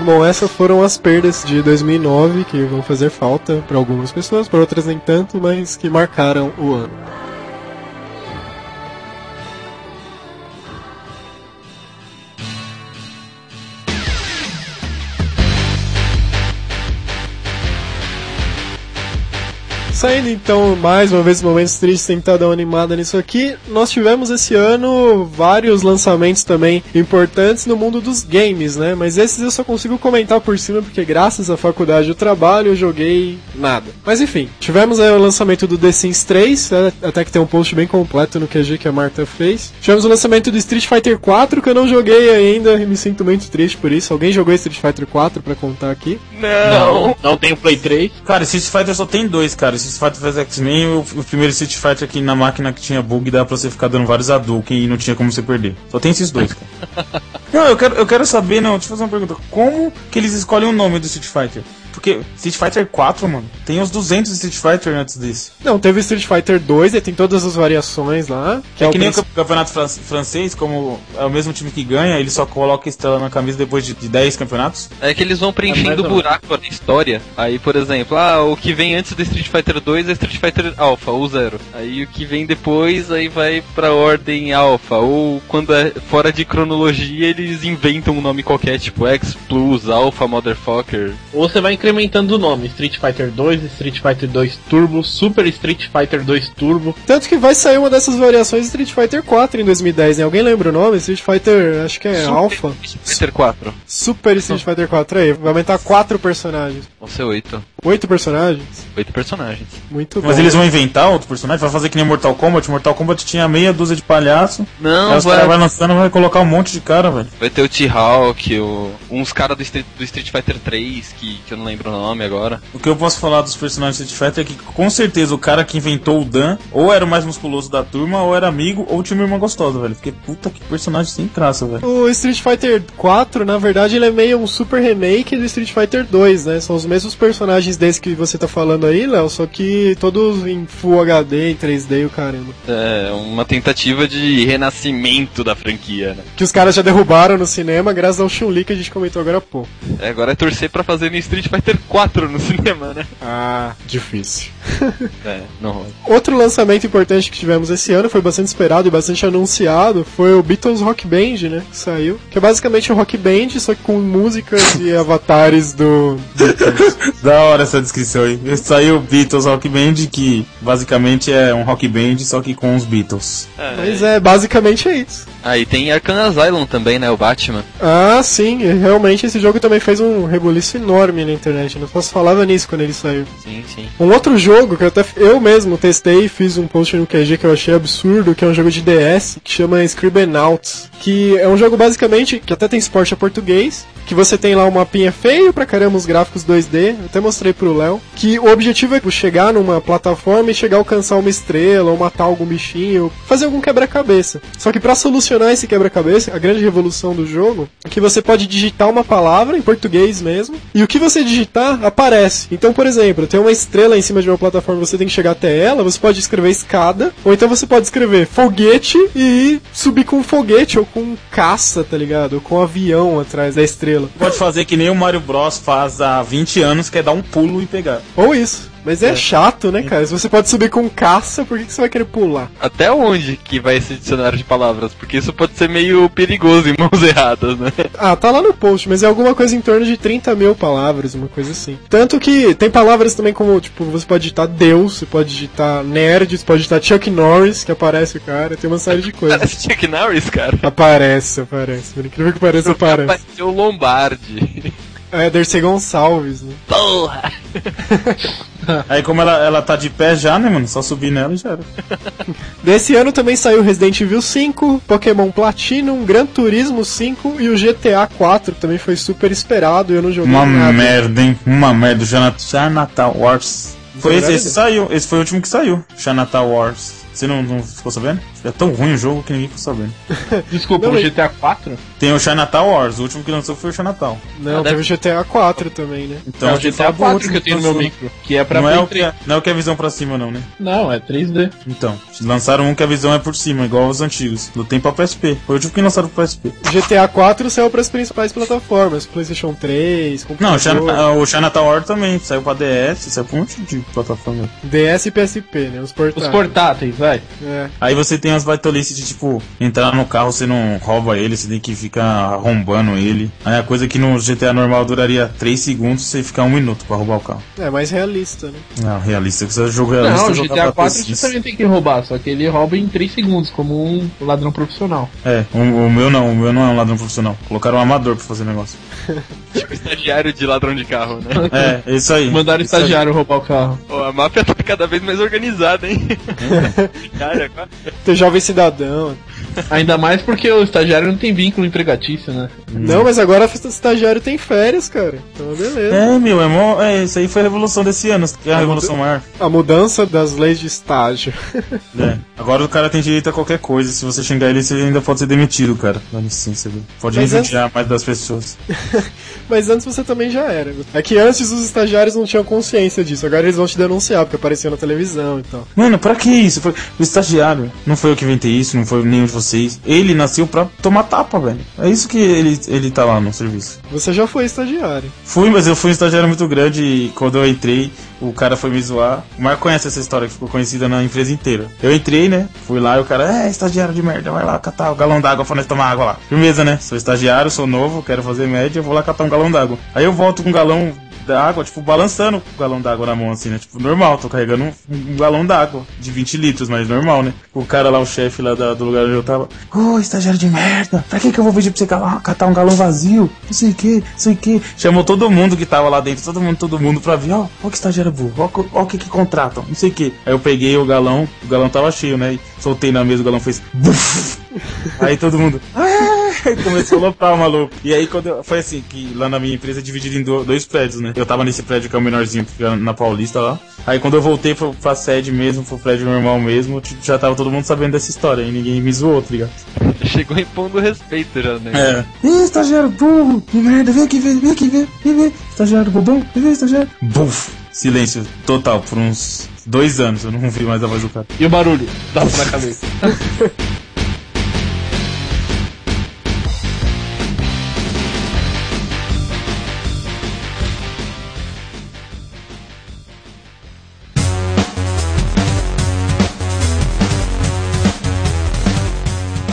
Bom, essas foram as perdas de 2009 que vão fazer falta para algumas pessoas, para outras nem tanto, mas que marcaram o ano. Saindo então mais uma vez momentos tristes, tentar dar uma animada nisso aqui, nós tivemos esse ano vários lançamentos também importantes no mundo dos games, né? Mas esses eu só consigo comentar por cima porque graças à faculdade do trabalho eu joguei nada. Mas enfim, tivemos aí o lançamento do The Sims 3, né? até que tem um post bem completo no QG que a Marta fez. Tivemos o lançamento do Street Fighter 4 que eu não joguei ainda e me sinto muito triste por isso. Alguém jogou Street Fighter 4 pra contar aqui?
Não, não tem o Play 3.
Cara, Street Fighter só tem dois, cara. Street Fighter vs X-Men e o, o primeiro Street Fighter aqui na máquina que tinha bug, dava pra você ficar dando vários Hadouken e não tinha como você perder. Só tem esses dois, cara. não, eu quero, eu quero saber, não, deixa eu fazer uma pergunta. Como que eles escolhem o nome do Street Fighter? Porque Street Fighter 4, mano, tem uns 200 Street Fighter antes desse.
Não, teve Street Fighter 2, ele tem todas as variações lá. Que
É,
é,
que
o
nem o campeonato fran- francês, como é o mesmo time que ganha, ele só coloca estrela na camisa depois de, de 10 campeonatos.
É que eles vão
É
preenchendo o buraco na história. Aí, por exemplo, ah, o que vem antes do Street Fighter 2 é Street Fighter Alpha, ou Zero. Aí o que vem depois, aí vai pra ordem Alpha. Ou quando é fora de cronologia, eles inventam um nome qualquer, tipo X Plus, Alpha, Motherfucker.
Ou você vai incrementando o nome. Street Fighter 2, Street Fighter 2 Turbo, Super Street Fighter 2 Turbo.
Tanto que vai sair uma dessas variações de Street Fighter 4 em 2010, né? Alguém lembra o nome? Street Fighter, acho que é
Super
Alpha.
Street Fighter 4.
Super Street Fighter 4 aí. Vai aumentar 4 personagens.
Vão ser 8.
8 personagens?
8 personagens.
Muito bom.
Mas eles vão inventar outro personagem? Vai fazer que nem Mortal Kombat? Mortal Kombat tinha meia dúzia de palhaço.
Não,
aí os
vai,
caras vão lançando vai colocar um monte de cara, velho.
vai ter o T-Hawk, o- uns caras do, Street- do Street Fighter 3, que, que eu não lembro o nome agora.
O que eu posso falar dos personagens de Street Fighter é que com certeza o cara que inventou o Dan ou era o mais musculoso da turma, ou era amigo, ou tinha uma irmã gostosa, velho. Porque puta que personagem sem traça, velho.
O Street Fighter 4, na verdade, ele é meio um super remake do Street Fighter 2, né? São os mesmos personagens desse que você tá falando aí, Léo, só que todos em Full HD, em 3D e o caramba.
É uma tentativa de renascimento da franquia, né?
Que os caras já derrubaram no cinema, graças ao Chun-Li que a gente comentou agora há pouco.
É, agora é torcer pra fazer no Street Fighter 4 no cinema, né?
Ah, difícil.
É, não rola.
Outro lançamento importante que tivemos esse ano, foi bastante esperado e bastante anunciado, foi o Beatles Rock Band, né? Que saiu. Que é basicamente um rock band, só que com músicas e avatares do Beatles.
Da hora essa descrição aí. Saiu o Beatles Rock Band, que basicamente é um rock band, só que com os Beatles.
Mas é, basicamente é isso.
Ah, e tem Arkham Asylum também, né? O Batman.
Ah, sim, realmente esse jogo também fez um rebuliço enorme na internet. Não posso falava nisso quando ele saiu.
Sim, sim.
Um outro jogo que eu até eu mesmo testei e fiz um post no QG que eu achei absurdo, que é um jogo de DS, que chama Scribblenauts, que é um jogo basicamente que até tem suporte a português, que você tem lá um mapinha feio pra caramba os gráficos 2D, eu até mostrei pro Léo, que o objetivo é chegar numa plataforma e chegar a alcançar uma estrela ou matar algum bichinho, fazer algum quebra-cabeça. Só que pra solucionar esse quebra-cabeça, a grande revolução do jogo é que você pode digitar uma palavra em português mesmo, e o que você digitar aparece. Então, por exemplo, tem uma estrela em cima de uma plataforma, você tem que chegar até ela, você pode escrever escada, ou então você pode escrever foguete e subir com um foguete ou com um caça, tá ligado? Ou com um avião atrás da estrela.
Pode fazer que nem o Mario Bros faz há 20 anos, que é dar um pulo e pegar.
Ou isso. Mas é, chato, né, cara? Se você pode subir com caça, por que, que você vai querer pular?
Até onde que vai esse dicionário de palavras? Porque isso pode ser meio perigoso em mãos erradas, né?
Ah, tá lá no post, mas é alguma coisa em torno de 30 mil palavras, uma coisa assim. Tanto que tem palavras também como, tipo, você pode digitar Deus, você pode digitar nerd, você pode digitar Chuck Norris, que aparece o cara, tem uma série de coisas.
Parece Chuck Norris, cara.
Aparece, aparece. Por incrível que pareça, aparece.
Apareceu o Lombardi.
É, Dercy Gonçalves, né?
Porra!
Aí como ela, ela tá de pé já, né, mano? Só subir nela e já era.
Desse ano também saiu Resident Evil 5, Pokémon Platinum, Gran Turismo 5 e o GTA 4 também foi super esperado e eu não joguei
Uma
nada.
merda, hein? Uma merda. Chinatown Wars. Foi esse,
Verdade.
esse saiu. Esse foi o último que saiu. Chinatown Wars. Você não, não ficou sabendo? É tão ruim o jogo que ninguém ficou sabendo.
Desculpa,
Não,
GTA 4?
Tem o Chinatown Wars. O último que lançou foi o Chinatown.
Não,
Ah,
teve
deve-
o GTA 4 também, né?
Então,
é o
a
GTA
fala do
4
último
que eu tenho no meu micro. Que é pra
Não é, o que, não é o que é visão pra cima, não, né?
3. Não, é 3D.
Então, lançaram um que a visão é por cima, igual aos antigos. Do tempo pra PSP. Foi o último que lançaram pro PSP.
GTA 4 saiu para as principais plataformas, PlayStation 3,
Não, o, China, o Chinatown Wars também. Saiu pra DS, saiu pra um monte de plataforma.
DS e PSP, né? Os
Os
portáteis. É.
Aí você tem as baitolices de tipo, entrar no carro, você não rouba ele, você tem que ficar arrombando ele. Aí a coisa que no GTA normal duraria 3 segundos, você fica um minuto pra roubar o carro.
é mais realista, né?
Não, realista, que você joga realista.
Não, GTA
pra
4
PC.
você também tem que roubar, só que ele rouba em 3 segundos, como um ladrão profissional.
É, o, o meu não, o meu não é um ladrão profissional. Colocaram um amador pra fazer o negócio.
Tipo estagiário de ladrão de carro, né?
É, é isso aí.
Mandaram o
Isso aí.
estagiário roubar o carro.
Pô, a máfia tá cada vez mais organizada, hein? Cara, quase-
Ter jovem cidadão.
Ainda mais porque o estagiário não tem vínculo empregatício, né?
Não, mas agora o estagiário tem férias, cara. Então beleza.
É, meu, é, mó, é, isso aí foi a revolução desse ano, que é a revolução maior.
A mudança das leis de estágio.
É. Agora o cara tem direito a qualquer coisa. Se você xingar ele, você ainda pode ser demitido, cara. Dá licença, viu? Pode
Mas
injuriar mais das pessoas.
Mas antes você também já era. É que antes os estagiários não tinham consciência disso. Agora eles vão te denunciar, porque apareceu na televisão e tal.
Mano, pra que isso? Foi o estagiário. Não foi eu que inventei isso, não foi nenhum de vocês. Ele nasceu pra tomar tapa, velho. É isso que ele, ele tá lá no serviço.
Você já foi estagiário.
Fui, mas eu fui um estagiário muito grande e quando eu entrei, o cara foi me zoar. O Marco conhece essa história que ficou conhecida na empresa inteira. Eu entrei, né? Fui lá e o cara, é, estagiário de merda, vai lá catar o galão d'água pra nós tomar água lá. Firmeza, né? Sou estagiário, sou novo, quero fazer média, vou lá catar um galão d'água. Aí eu volto com um galão d'água, tipo, balançando o galão d'água na mão, assim, né? Tipo, normal, tô carregando um, um galão d'água de 20 litros, mas normal, né? O cara lá, o chefe lá da- do lugar onde eu tava, ô, estagiário de merda, pra que que eu vou pedir pra você calar- catar um galão vazio? Não sei o que, não sei o que. Chamou todo mundo que tava lá dentro, todo mundo, todo mundo pra ver, ó, ó que estagiário co- ó o que que contratam, não sei o que. Aí eu peguei o galão, o galão tava cheio, né? E soltei na mesa, o galão fez, buf. Aí todo mundo, ah! começou a lotar o maluco. E aí quando eu, foi assim, que lá na minha empresa é dividido em do- dois prédios, né? Eu tava nesse prédio que é o menorzinho, que fica na Paulista lá. Aí quando eu voltei pro, pra sede mesmo, pro prédio normal mesmo, já tava todo mundo sabendo dessa história e ninguém me zoou, tá ligado?
Chegou impondo respeito já, né?
É. Ih, estagiário burro, que merda, vem aqui ver, vem aqui ver, vem ver. Estagiário bobão, vem ver, estagiário. Buf! Silêncio total por uns dois anos, eu não vi mais a voz do cara.
E o barulho? Tapa na cabeça.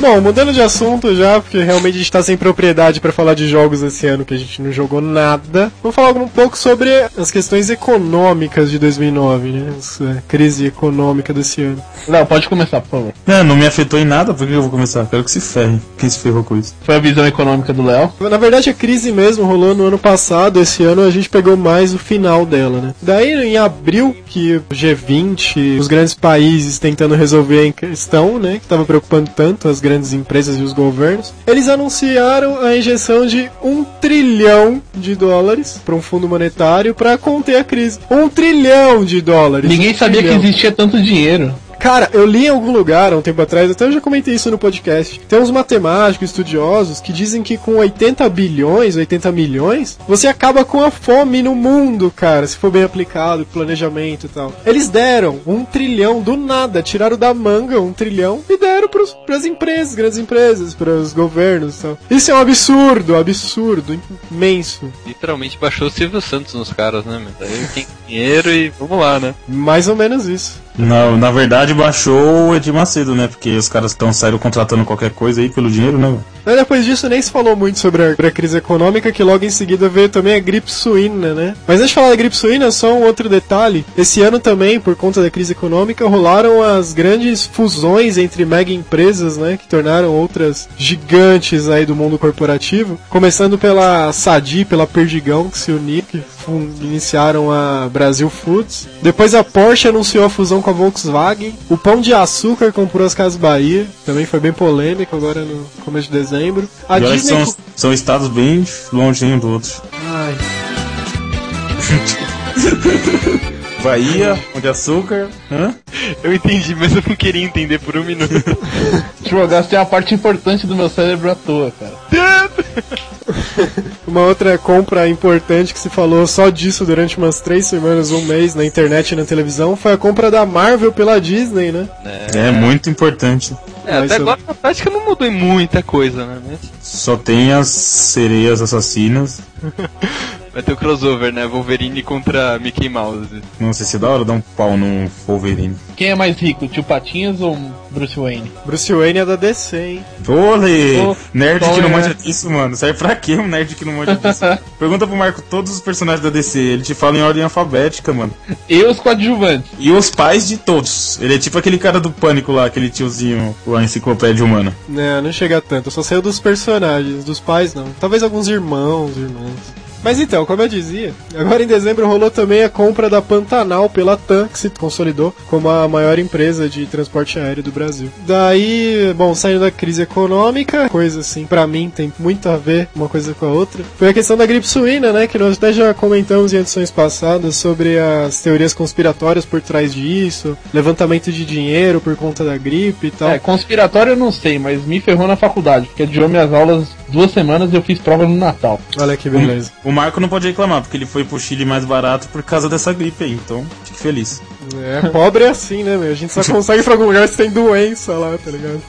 Bom, mudando de assunto já, porque realmente a gente tá sem propriedade pra falar de jogos esse ano que a gente não jogou nada. Vamos falar um pouco sobre as questões econômicas de 2009, né? Essa crise econômica desse ano.
Léo, pode começar, por favor.
É, não me afetou em nada, por que eu vou começar? Quero que se ferre. Quem se ferrou com isso?
Foi a visão econômica do Léo.
Na verdade, a crise mesmo rolou no ano passado. Esse ano a gente pegou mais o final dela, né? Daí, em abril, que o G20, os grandes países tentando resolver a questão, né? Que tava preocupando tanto as grandes empresas e os governos, eles anunciaram a injeção de um trilhão de dólares para um fundo monetário para conter a crise. Um trilhão de dólares.
Ninguém
Um
sabia
trilhão.
que existia tanto dinheiro.
Cara, eu li em algum lugar há um tempo atrás, até eu já comentei isso no podcast. Tem uns matemáticos, estudiosos, que dizem que com 80 bilhões, 80 milhões, você acaba com a fome no mundo, cara, se for bem aplicado, planejamento e tal. Eles deram um trilhão do nada, tiraram da manga um trilhão e deram pros, pras empresas, grandes empresas, pros governos e tal. Isso é um absurdo, absurdo, imenso.
Literalmente baixou o Silvio Santos nos caras, né, meu? Daí tem dinheiro e vamos lá, né?
Mais ou menos isso.
Na, na verdade, baixou o Edir Macedo, né? Porque os caras estão saíram contratando qualquer coisa aí pelo dinheiro, né?
Mas depois disso nem se falou muito sobre a, sobre a crise econômica, que logo em seguida veio também a gripe suína, né? Mas antes de falar da gripe suína, só um outro detalhe. Esse ano também, por conta da crise econômica, rolaram as grandes fusões entre mega empresas, né? Que tornaram outras gigantes aí do mundo corporativo. Começando pela Sadi, pela Perdigão, que se uniu, que iniciaram a Brasil Foods. Depois a Porsche anunciou a fusão com a Volkswagen. O Pão de Açúcar comprou as Casas Bahia. Também foi bem polêmico agora no começo de dezembro. A
E
Disney.
são, são estados bem longe um do outro.
Ai,
Bahia, Pão de Açúcar. Hã?
Eu entendi, mas eu não queria entender por um minuto.
Tipo, eu gastei uma parte importante do meu cérebro à toa, cara.
Uma outra compra importante que se falou só disso durante umas três semanas, um mês na internet e na televisão foi a compra da Marvel pela Disney, né?
É muito importante.
É, até agora na prática não mudou em muita coisa, né? Mas
Só tem as sereias assassinas.
vai ter o crossover, né? Wolverine contra Mickey Mouse.
Não sei se é da hora dar um pau no Wolverine.
Quem é mais rico, tio Patinhas ou Bruce Wayne?
Bruce Wayne é da DC, hein?
Olê!
Ô,
nerd que não
é?
manja disso, mano. Serve pra quê um nerd que não manja disso? Pergunta pro Marco todos os personagens da DC. Ele te fala em ordem alfabética, mano.
E os coadjuvantes?
E os pais de todos. Ele é tipo aquele cara do pânico lá, aquele tiozinho, a enciclopédia humana.
Não, não chega tanto. Eu só sei dos personagens, dos pais não. Talvez alguns irmãos, irmãs. Mas então, como eu dizia, agora em dezembro rolou também a compra da Pantanal pela TAM, que se consolidou como a maior empresa de transporte aéreo do Brasil. Daí, bom, saindo da crise econômica, coisa assim, pra mim tem muito a ver uma coisa com a outra. Foi a questão da gripe suína, né, que nós até já comentamos em edições passadas sobre as teorias conspiratórias por trás disso, levantamento de dinheiro por conta da gripe e tal.
É, conspiratório eu não sei, mas me ferrou na faculdade, porque adiou minhas aulas duas semanas eu fiz prova no Natal.
Olha que beleza.
O Marco não pode reclamar, porque ele foi pro Chile mais barato por causa dessa gripe aí, então fique feliz.
É, pobre é assim, né, meu? A gente só consegue ir pra algum lugar se tem doença lá, tá ligado?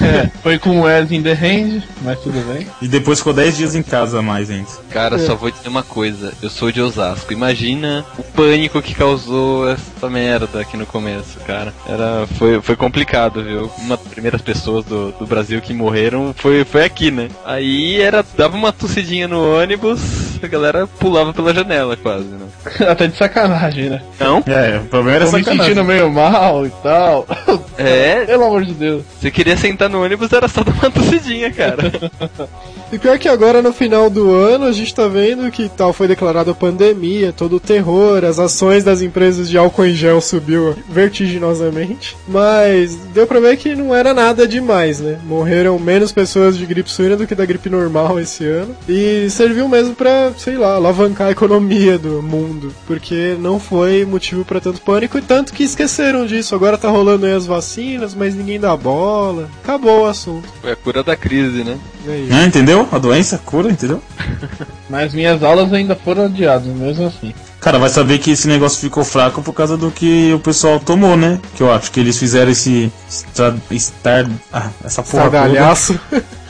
É, foi com o Wes in the Hand, mas tudo bem.
E depois ficou 10 dias em casa a mais ainda.
Cara,
É.
só vou dizer uma coisa. Eu sou de Osasco. Imagina o pânico que causou essa merda aqui no começo, cara. Era, foi, foi complicado, viu? Uma das primeiras pessoas do, do Brasil que morreram foi, foi aqui, né? Aí era, dava uma tossidinha no ônibus, a galera pulava pela janela quase, né?
Até de sacanagem, né?
Não?
É, o problema era
Tô me
sacanagem.
sentindo meio mal e tal.
É,
Pelo amor de Deus.
você queria sentar no ônibus, era só dar uma tossidinha, cara.
E pior que agora no final do ano a gente tá vendo que tal foi declarada a pandemia, todo o terror, as ações das empresas de álcool em gel subiu vertiginosamente. Mas deu pra ver que não era nada demais, né? Morreram menos pessoas de gripe suína do que da gripe normal esse ano. E serviu mesmo pra, sei lá, alavancar a economia do mundo. Porque não foi motivo pra tanto pânico e tanto que esqueceram disso. Agora tá rolando aí as vacinas, mas ninguém dá bola. Acabou o assunto.
Foi a cura da crise, né?
É.
Ah, entendeu? A doença cura, entendeu?
Mas minhas aulas ainda foram adiadas, mesmo assim.
Cara, vai saber que esse negócio ficou fraco por causa do que o pessoal tomou, né? Que eu acho que eles fizeram esse estar, estar ah, essa porra.
Estardalhaço.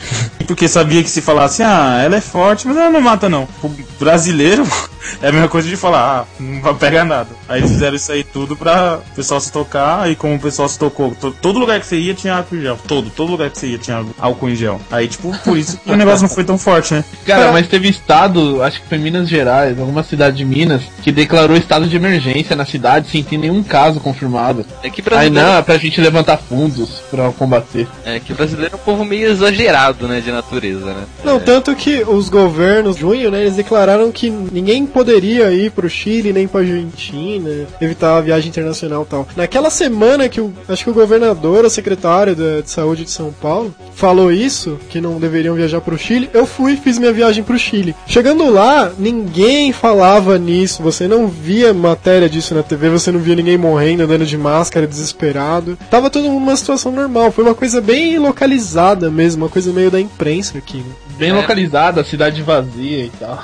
Porque sabia que se falasse, ah, ela é forte, mas ela não mata não. O brasileiro É a mesma coisa de falar, ah, não vai pegar nada. Aí eles fizeram isso aí tudo pra o pessoal se tocar, e como o pessoal se tocou, to- todo lugar que você ia tinha álcool em gel. Todo, todo lugar que você ia tinha álcool em gel. Aí, tipo, por isso que o negócio não foi tão forte, né?
Cara, mas teve estado, acho que foi Minas Gerais, alguma cidade de Minas, que declarou estado de emergência na cidade sem ter nenhum caso confirmado.
É que
Aí
brasileiro,
não, é pra gente levantar fundos pra combater.
é que brasileiro é um povo meio exagerado, né, de natureza, né?
Não, tanto que os governos, junho, né, eles declararam que ninguém poderia ir pro Chile nem pra Argentina, evitar a viagem internacional e tal. Naquela semana que o, acho que o governador, o secretário da- de saúde de São Paulo, falou isso, que não deveriam viajar pro Chile, eu fui e fiz minha viagem pro Chile. Chegando lá, ninguém falava nisso, você não via matéria disso na TV, você não via ninguém morrendo, andando de máscara, desesperado. Tava todo mundo numa situação normal, foi uma coisa bem localizada mesmo, uma coisa meio da imprensa aqui. né?
Bem
É.
localizada, cidade vazia e tal.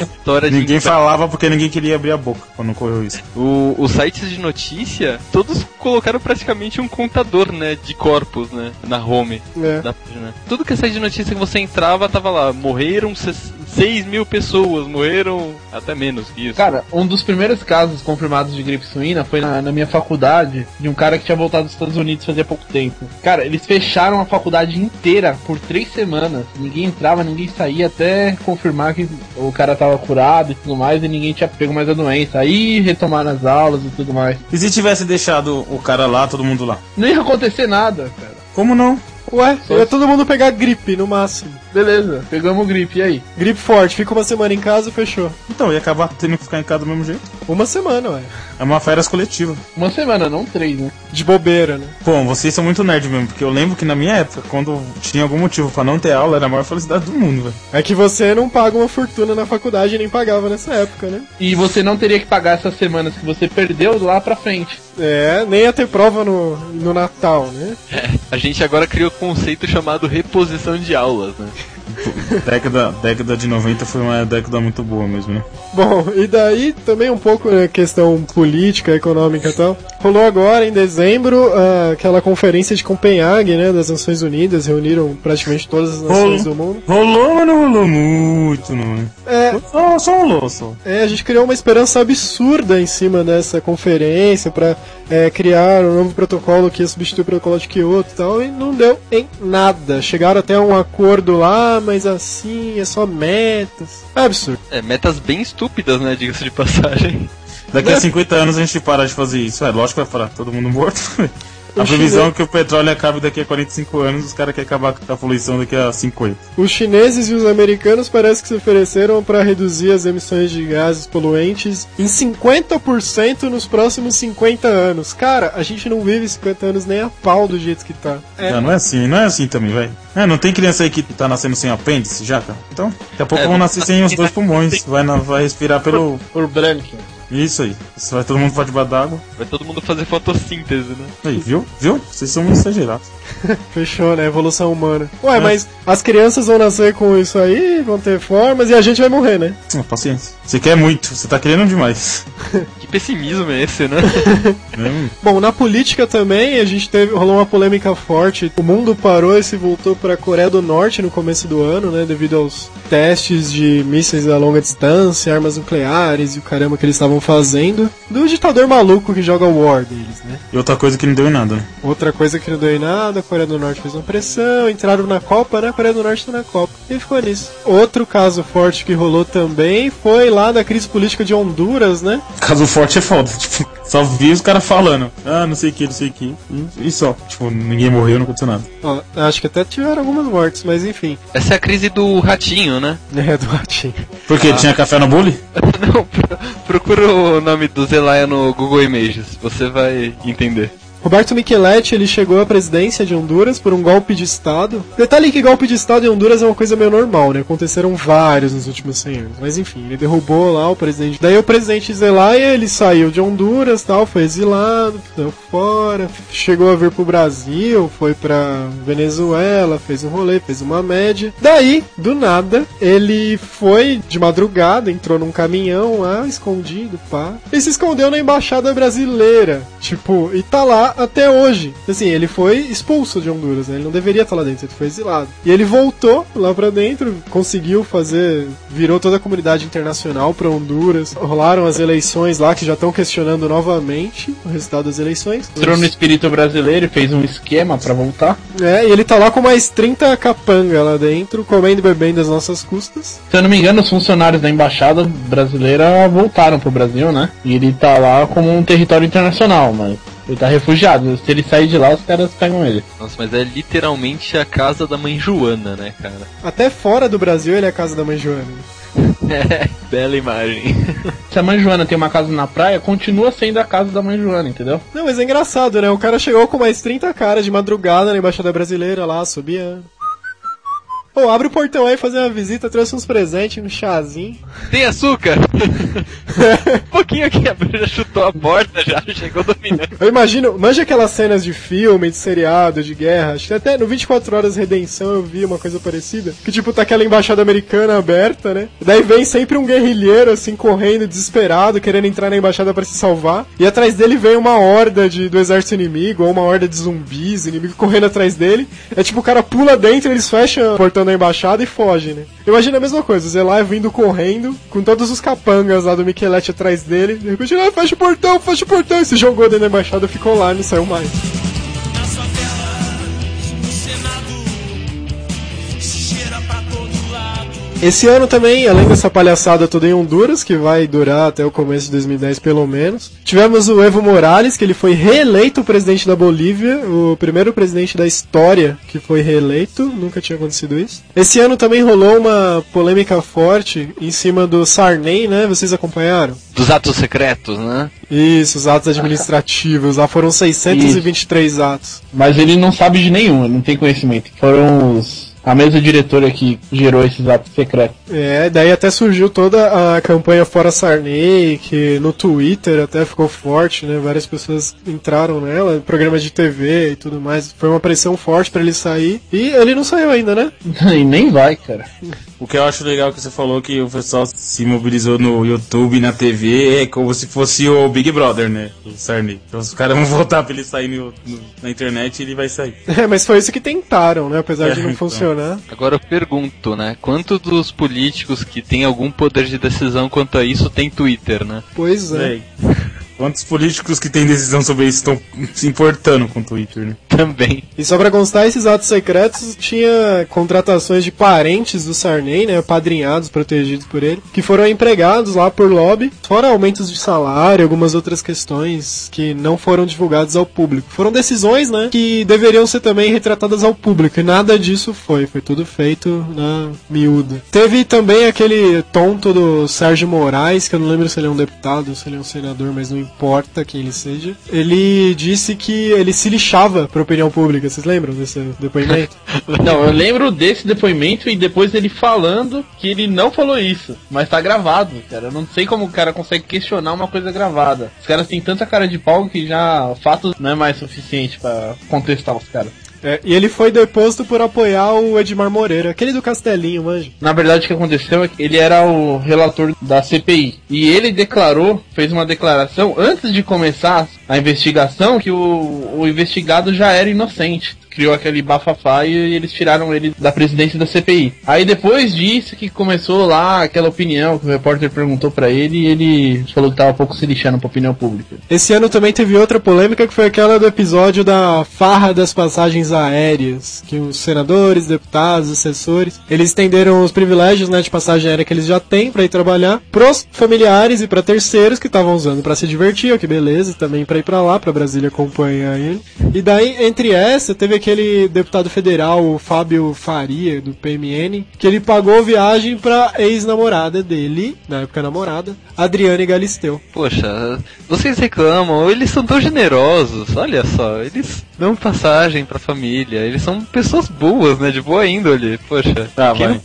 História de
Ninguém falava porque ninguém queria abrir a boca quando ocorreu isso.
O, os sites de notícia, todos colocaram praticamente um contador, né, de corpos, né, na home
É.
da página. Tudo que é site de notícia que você entrava, tava lá, morreram 6 mil pessoas, morreram até menos que isso.
Cara, um dos primeiros casos confirmados de gripe suína foi na, na minha faculdade, de um cara que tinha voltado dos Estados Unidos fazia pouco tempo. Cara, eles fecharam a faculdade inteira por três semanas. Ninguém entrava, ninguém saía até confirmar que o cara tava curado e tudo mais, e ninguém tinha pego mais a doença. Aí retomaram as aulas e tudo mais.
E se tivesse deixado o cara lá, todo mundo lá?
Não ia acontecer nada, cara.
Como não?
Ué, ia todo mundo pegar gripe no máximo.
Beleza, pegamos gripe, e aí?
Gripe forte, fica uma semana em casa e fechou.
Então, ia acabar tendo que ficar em casa do mesmo jeito.
Uma semana, ué.
É uma férias coletiva.
Uma semana, não três, né?
De bobeira, né?
Bom, vocês são muito nerd mesmo, porque eu lembro que na minha época, quando tinha algum motivo pra não ter aula, era a maior felicidade do mundo, velho.
É que você não paga uma fortuna na faculdade nem pagava nessa época, né?
E você não teria que pagar essas semanas que você perdeu lá pra frente.
É, nem ia ter prova no, no Natal, né?
A gente agora criou um conceito chamado reposição de aulas, né?
Década, década de 90 foi uma década muito boa mesmo, né?
Bom, e daí também um pouco né, questão política, econômica e tal. Rolou agora em dezembro ah, aquela conferência de Copenhague, né, das Nações Unidas, reuniram praticamente todas as nações do mundo.
Rolou, mas não rolou muito, não, né?
É,
Só, só rolou, só.
É, a gente criou uma esperança absurda em cima dessa conferência pra é, criar um novo protocolo que ia substituir o protocolo de Kyoto e tal, e não deu em nada. Chegaram até um acordo lá, mas assim, é só metas. É absurdo.
É, metas bem estúpidas, né, diga-se de passagem.
Daqui a 50 anos a gente para de fazer isso. É lógico que vai parar todo mundo morto. A previsão
chinês-
é que o petróleo acabe daqui a 45 anos, os caras querem acabar com a poluição daqui a 50.
Os chineses e os americanos parece que se ofereceram para reduzir as emissões de gases poluentes em 50% nos próximos 50 anos. Cara, a gente não vive 50 anos nem a pau do jeito que tá. É,
Já não é assim, não é assim também, velho. É, não tem criança aí que tá nascendo sem apêndice já, cara? Então, daqui a pouco
É,
vão
não-
nascer sem os dois pulmões. Vai, na- vai respirar pelo.
Por branco.
Isso aí. Isso vai todo mundo pra debaixo d'água.
Vai todo mundo fazer fotossíntese, né?
Aí, viu? Viu? Vocês são muito exagerados.
Fechou, né? Evolução humana. Ué,
É.
mas as crianças vão nascer com isso aí, vão ter formas e a gente vai morrer, né?
Ah, paciência. Você quer muito, você tá querendo demais.
Que pessimismo é esse, né?
Hum,
Bom, na política também a gente teve rolou uma polêmica forte. O mundo parou e se voltou para a Coreia do Norte no começo do ano, né, devido aos testes de mísseis a longa distância, armas nucleares e o caramba que eles estavam fazendo do ditador maluco que joga War deles, né?
E outra coisa que não deu em nada, né?
Outra coisa que não deu em nada, a Coreia do Norte fez uma pressão, entraram na Copa, né? A Coreia do Norte tá na Copa. E ficou nisso. Outro caso forte que rolou também foi lá da crise política de Honduras, né?
Caso forte é foda. Tipo, só vi os caras falando. Ah, não sei o que, não sei o que. E só. Tipo, ninguém morreu, não aconteceu nada.
Ó, acho que até tiveram algumas mortes, mas enfim.
Essa é a crise do ratinho, né?
É, do ratinho.
Porque tinha café no bully?
Não, pro- procura o nome do Zelaya no Google Images, você vai entender.
Roberto Micheletti, ele chegou à presidência de Honduras por um golpe de Estado. Detalhe que golpe de Estado em Honduras é uma coisa meio normal, né? Aconteceram vários nos últimos 100 anos. Mas enfim, ele derrubou lá o presidente. Daí o presidente Zelaya, ele saiu de Honduras, tal, foi exilado, deu fora, chegou a vir pro Brasil, foi pra Venezuela, fez um rolê, fez uma média. Daí, do nada, ele foi de madrugada, entrou num caminhão lá, escondido, pá, e se escondeu na embaixada brasileira. Tipo, e tá lá até hoje. Assim, ele foi expulso de Honduras, né? Ele não deveria estar lá dentro, ele foi exilado. E ele voltou lá pra dentro, conseguiu fazer, virou toda a comunidade internacional pra Honduras. Rolaram as eleições lá que já estão questionando novamente o resultado das eleições.
Entrou no espírito brasileiro e fez um esquema pra voltar.
É, e ele tá lá com mais 30 capanga lá dentro, comendo e bebendo às nossas custas.
Se eu não me engano, os funcionários da embaixada brasileira voltaram pro Brasil, né? E ele tá lá como um território internacional, mas ele tá refugiado. Se ele sair de lá, os caras pegam ele.
Nossa, mas é literalmente a casa da mãe Joana, né, cara?
Até fora do Brasil ele é a casa da mãe Joana.
É, bela imagem.
Se a mãe Joana tem uma casa na praia, continua sendo a casa da mãe Joana, entendeu?
Não, mas é engraçado, né? O cara chegou com mais 30 caras de madrugada na Embaixada Brasileira lá, subiando. Pô, abre o portão aí, fazer uma visita, trouxe uns presentes, um chazinho.
Tem açúcar? um pouquinho aqui, abriu, já chutou a porta, já chegou dominando.
Eu imagino, manja aquelas cenas de filme, de seriado, de guerra. Acho que até no 24 Horas Redenção eu vi uma coisa parecida. Que tipo, tá aquela embaixada americana aberta, né? Daí vem sempre um guerrilheiro, assim, correndo, desesperado, querendo entrar na embaixada pra se salvar. E atrás dele vem uma horda de, do exército inimigo, ou uma horda de zumbis, inimigo correndo atrás dele. É tipo, o cara pula dentro, eles fecham o portão da embaixada e foge, né? Imagina a mesma coisa, o Zelai vindo correndo, com todos os capangas lá do Michelete atrás dele. De repente, ah, fecha o portão, fecha o portão. E se jogou dentro da embaixada, ficou lá não saiu mais. Esse ano também, além dessa palhaçada toda em Honduras, que vai durar até o começo de 2010 pelo menos, tivemos o Evo Morales, que ele foi reeleito presidente da Bolívia, o primeiro presidente da história que foi reeleito, nunca tinha acontecido isso. Esse ano também rolou uma polêmica forte em cima do Sarney, né? Vocês acompanharam?
Dos atos secretos, né?
Isso, os atos administrativos, lá foram 623 atos.
Mas ele não sabe de nenhum, ele não tem conhecimento. Foram os. A mesa diretora que gerou esses atos secretos.
É, daí até surgiu toda a campanha Fora Sarney, que no Twitter até ficou forte, né? Várias pessoas entraram nela, programas de TV e tudo mais. Foi uma pressão forte pra ele sair. E ele não saiu ainda, né?
e nem vai, cara.
O que eu acho legal que você falou que o pessoal se mobilizou no YouTube, na TV, é como se fosse o Big Brother, né? O Sarney. Então os caras vão votar pra ele sair no- no- na internet e ele vai sair.
É, mas foi isso que tentaram, né? Apesar de
É,
não
então.
Funcionar.
Agora eu pergunto, né? Quantos dos políticos que têm algum poder de decisão quanto a isso tem Twitter, né?
Pois é.
Quantos políticos que têm decisão sobre isso estão se importando com o Twitter, né?
Também.
E só pra constar, esses atos secretos tinha contratações de parentes do Sarney, né, padrinhados, protegidos por ele, que foram empregados lá por lobby, fora aumentos de salário, algumas outras questões que não foram divulgadas ao público. Foram decisões, né, que deveriam ser também retratadas ao público, e nada disso foi, foi tudo feito na miúda. Teve também aquele tonto do Sérgio Moraes, que eu não lembro se ele é um deputado, se ele é um senador, mas não importa quem ele seja. Ele disse que ele se lixava opinião pública, vocês lembram desse depoimento?
Não, eu lembro desse depoimento e depois ele falando que ele não falou isso. Mas tá gravado, cara. Eu não sei como o cara consegue questionar uma coisa gravada. Os caras têm tanta cara de pau que já fato não é mais suficiente pra contestar os caras.
É, e ele foi deposto por apoiar o Edmar Moreira, aquele do Castelinho, manja.
Na verdade, o que aconteceu é que ele era o relator da CPI. E ele declarou, fez uma declaração antes de começar a investigação que o, o investigado já era inocente. Criou aquele bafafá e eles tiraram ele da presidência da CPI. Aí depois disso que começou lá aquela opinião que o repórter perguntou pra ele e ele falou que tava pouco se lixando pra opinião pública.
Esse ano também teve outra polêmica que foi aquela do episódio da farra das passagens aéreas, que os senadores, deputados, assessores, eles estenderam os privilégios né, de passagem aérea que eles já têm pra ir trabalhar pros familiares e pra terceiros que estavam usando pra se divertir, ó, que beleza, também pra ir pra lá, pra Brasília acompanhar ele. E daí, entre essa, teve aquele deputado federal, o Fábio Faria, do PMN, que ele pagou viagem pra ex-namorada dele, na época namorada, Adriane Galisteu.
Poxa, vocês reclamam, eles são tão generosos, olha só, eles dão passagem pra família, eles são pessoas boas, né, de boa índole, poxa.
Tá, vai.
não-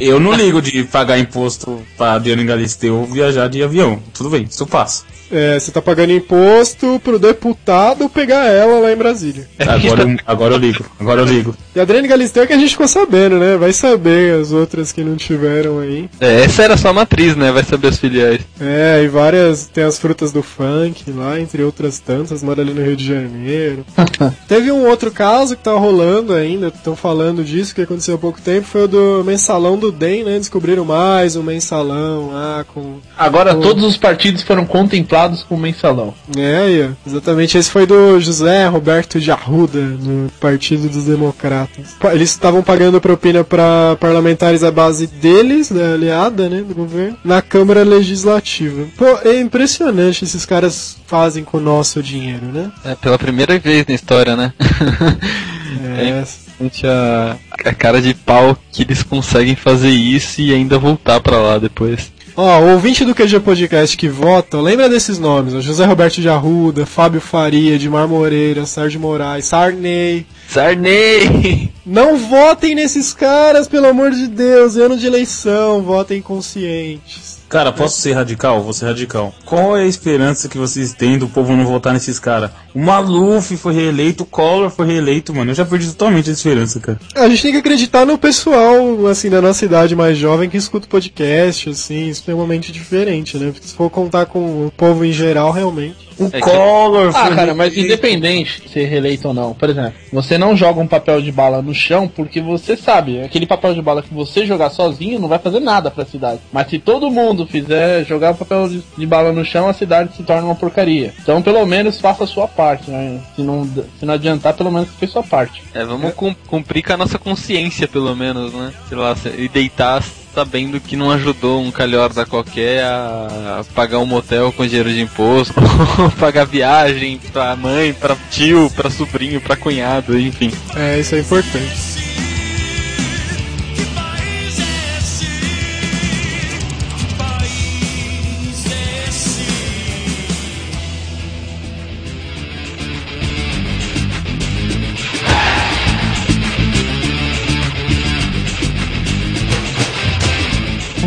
Eu não ligo de pagar imposto pra Adriano Galisteu viajar de avião. Tudo bem, isso passa.
É, você tá pagando imposto pro deputado pegar ela lá em Brasília.
Agora, eu- agora eu ligo, agora eu ligo.
E a Adriane Galisteu é que a gente ficou sabendo, né? Vai saber as outras que não tiveram aí.
É, essa era só a matriz, né? Vai saber as filiais.
É, e várias. Tem as frutas do funk lá, entre outras tantas, mora ali no Rio de Janeiro. Teve um outro caso que tá rolando ainda, estão falando disso, que aconteceu há pouco tempo, foi o do mensalão do DEM, né? Descobriram mais um mensalão lá com.
Agora
Oh.
todos os partidos foram contemplados com mensalão.
É, aí, ó. Exatamente, esse foi do José Roberto de Arruda, no Partido dos Democratas. Eles estavam pagando propina para parlamentares à base deles, da aliada, né, do governo, na Câmara Legislativa. Pô, é impressionante esses caras fazem com o nosso dinheiro, né?
É pela primeira vez na história, né?
É,
Gente, a, a cara de pau que eles conseguem fazer isso e ainda voltar pra lá depois.
Ó, o ouvinte do QG Podcast que vota, lembra desses nomes, ó, José Roberto de Arruda, Fábio Faria, Edmar Moreira, Sérgio Moraes, Sarney.
Sarney!
Não votem nesses caras, pelo amor de Deus, é ano de eleição, votem conscientes.
Cara, posso ser radical? Vou ser radical. Qual é a esperança que vocês têm do povo não votar nesses caras? O Maluf foi reeleito, o Collor foi reeleito, mano. Eu já perdi totalmente a esperança, cara.
A gente tem que acreditar no pessoal, assim, da nossa idade mais jovem que escuta podcast, assim, extremamente diferente, né? Porque se for contar com o povo em geral, realmente.
O
É que-
Collor
Ah,
foi
cara, mas independente de ser reeleito ou não, por exemplo, você não joga um papel de bala no chão porque você sabe, aquele papel de bala que você jogar sozinho não vai fazer nada pra cidade. Mas se todo mundo fizer jogar o papel de, de bala no chão, a cidade se torna uma porcaria. Então, pelo menos faça a sua parte, né? Se não, se não adiantar, pelo menos fez sua parte.
É, vamos cum- cumprir com a nossa consciência, pelo menos, né? Sei lá, se- e deitar sabendo que não ajudou um calhorda qualquer a, pagar um motel com dinheiro de imposto, pagar viagem pra mãe, pra tio, pra sobrinho, pra cunhado, enfim.
É, isso é importante.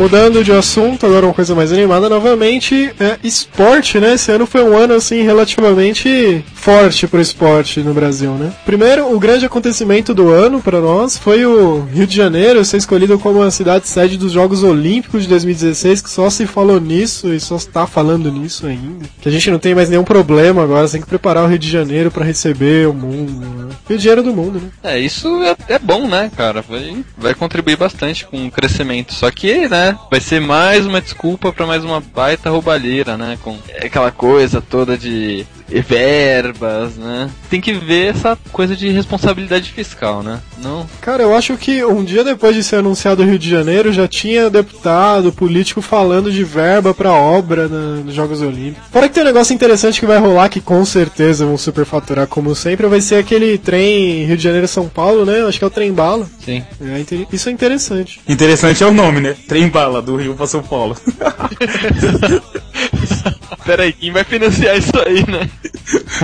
Mudando de assunto, agora uma coisa mais animada novamente, é esporte, né? Esse ano foi um ano, assim, relativamente forte pro esporte no Brasil, né? Primeiro, o grande acontecimento do ano para nós foi o Rio de Janeiro ser escolhido como a cidade sede dos Jogos Olímpicos de 2016, que só se falou nisso e só está falando nisso ainda. Que a gente não tem mais nenhum problema agora, tem que preparar o Rio de Janeiro para receber o mundo, né? Rio de Janeiro do mundo, né?
É, isso é, é bom, né, cara? Vai, vai contribuir bastante com o crescimento. Só que, né, vai ser mais uma desculpa pra mais uma baita roubalheira, né? Com aquela coisa toda de verbas, né? Tem que ver essa coisa de responsabilidade fiscal, né? Não.
Cara, eu acho que um dia depois de ser anunciado o Rio de Janeiro, já tinha deputado, político falando de verba pra obra na- nos Jogos Olímpicos. Fora que tem um negócio interessante que vai rolar, que com certeza vão superfaturar como sempre, vai ser aquele trem Rio de Janeiro-São Paulo, né? Acho que é o trem bala.
Sim.
É, isso é interessante.
Interessante é o nome, né? Trem bala do Rio pra São Paulo.
Pera aí, quem vai financiar isso aí, né?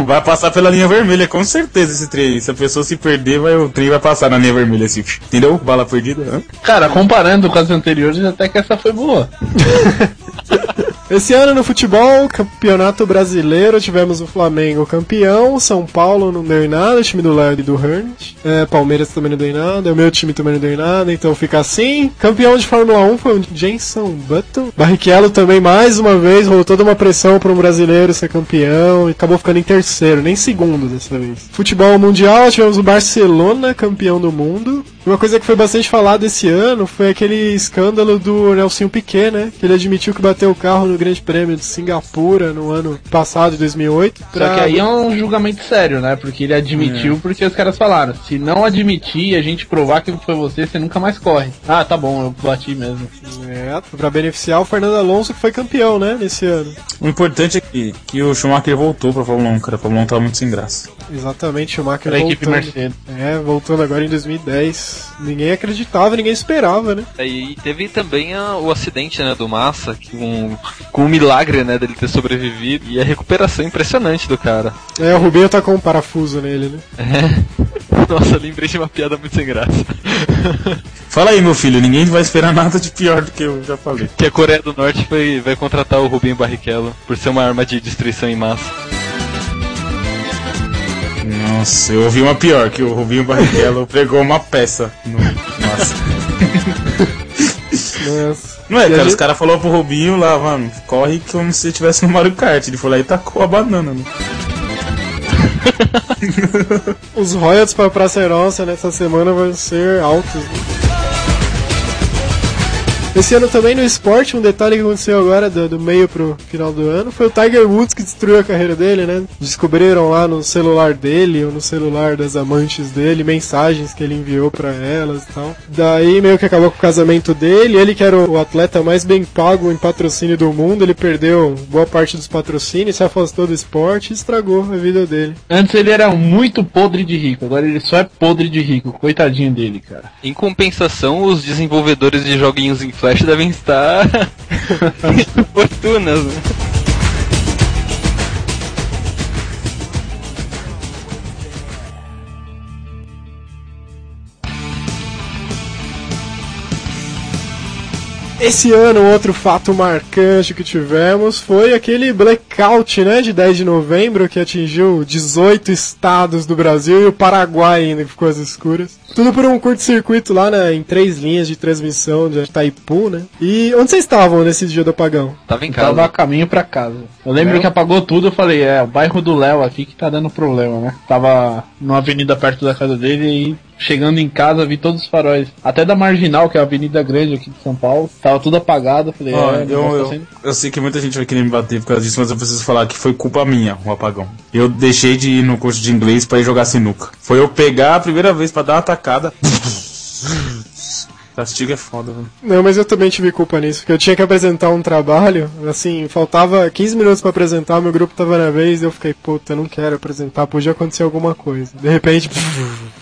Vai passar pela linha vermelha, com certeza, esse trem. Se a pessoa se perder, vai, o trem vai passar na linha vermelha, assim. Entendeu? Bala perdida. hã?
Cara, comparando com as anteriores, até que essa foi boa.
Esse ano no futebol, campeonato brasileiro, tivemos o Flamengo campeão, São Paulo não deu em nada, o time do Léo e do Hernit. É, Palmeiras também não deu em nada, o meu time também não deu em nada, então fica assim. Campeão de Fórmula 1 foi o Jenson Button. Barrichello também, mais uma vez, rolou toda uma pressão para um brasileiro ser campeão e acabou ficando em terceiro, nem segundo dessa vez. Futebol mundial, tivemos o Barcelona campeão do mundo. Uma coisa que foi bastante falada esse ano foi aquele escândalo do Nelson Piquet, né? Que ele admitiu que bateu o carro no Grande Prêmio de Singapura no ano passado, de 2008.
Só que aí é um julgamento sério, né? Porque ele admitiu
É.
porque os caras falaram, se não admitir e a gente provar que foi você, você nunca mais corre. Ah, tá bom, eu bati mesmo.
É, pra beneficiar o Fernando Alonso, que foi campeão, né? Nesse ano.
O importante é que, que o Schumacher voltou pra Fórmula 1, cara. A Fórmula 1 tava muito sem graça.
Exatamente, o Schumacher
Pra equipe
voltando.
Mercedes.
É, voltando agora em 2010. Ninguém acreditava, ninguém esperava, né?
E teve também a- o acidente, né, do Massa, que com, com o milagre, né, dele ter sobrevivido. E a recuperação impressionante do cara.
É, o Rubinho tá com um parafuso nele, né?
Nossa, lembrei de uma piada muito sem graça.
Fala aí, meu filho, ninguém vai esperar nada de pior do que eu já falei.
Que a Coreia do Norte vai, vai contratar o Rubinho Barrichello por ser uma arma de destruição em massa.
Nossa, eu ouvi uma pior, que o Rubinho Barrichello pregou uma peça no. Nossa.
Nossa.
Não é, cara, os
gente-
caras falaram pro Rubinho lá, mano, corre como se estivesse no Mario Kart. Ele foi lá e tacou a banana, né?
Os royalties pra Praça Nossa nessa semana vão ser altos. né? Esse ano também no esporte, um detalhe que aconteceu agora do, do meio pro final do ano foi o Tiger Woods que destruiu a carreira dele, né? Descobriram lá no celular dele ou no celular das amantes dele mensagens que ele enviou pra elas e tal. Daí meio que acabou com o casamento dele. Ele que era o atleta mais bem pago em patrocínio do mundo, ele perdeu boa parte dos patrocínios, se afastou do esporte e estragou a vida dele.
Antes ele era muito podre de rico, agora ele só é podre de rico. Coitadinho dele, cara.
Em compensação, os desenvolvedores de joguinhos em Flash devem estar fortunas. Né?
Esse ano, outro fato marcante que tivemos foi aquele blackout, né, de 10 de novembro, que atingiu 18 estados do Brasil e o Paraguai ainda ficou às escuras. Tudo por um curto-circuito lá né, em três linhas de transmissão de Itaipu, né? E onde vocês estavam nesse dia do apagão?
Tava em
Tava a
casa.
caminho pra casa. Eu lembro
Léo?
que apagou tudo, eu falei, é, o bairro do Léo aqui que tá dando problema, né? Tava numa avenida perto da casa dele e chegando em casa vi todos os faróis. Até da Marginal, que é a avenida grande aqui de São Paulo, tava tudo apagado. Eu falei,
Ó,
é,
eu, eu,
sendo-
eu sei que muita gente vai querer me bater por causa disso, mas eu preciso falar que foi culpa minha o apagão. Eu deixei de ir no curso de inglês pra ir jogar sinuca. Foi eu pegar a primeira vez pra dar uma tacada. Castigo é foda, velho.
Não, mas eu também tive culpa nisso, porque eu tinha que apresentar um trabalho, assim, faltava 15 minutos pra apresentar, meu grupo tava na vez, e eu fiquei, puta, eu não quero apresentar, podia acontecer alguma coisa. De repente,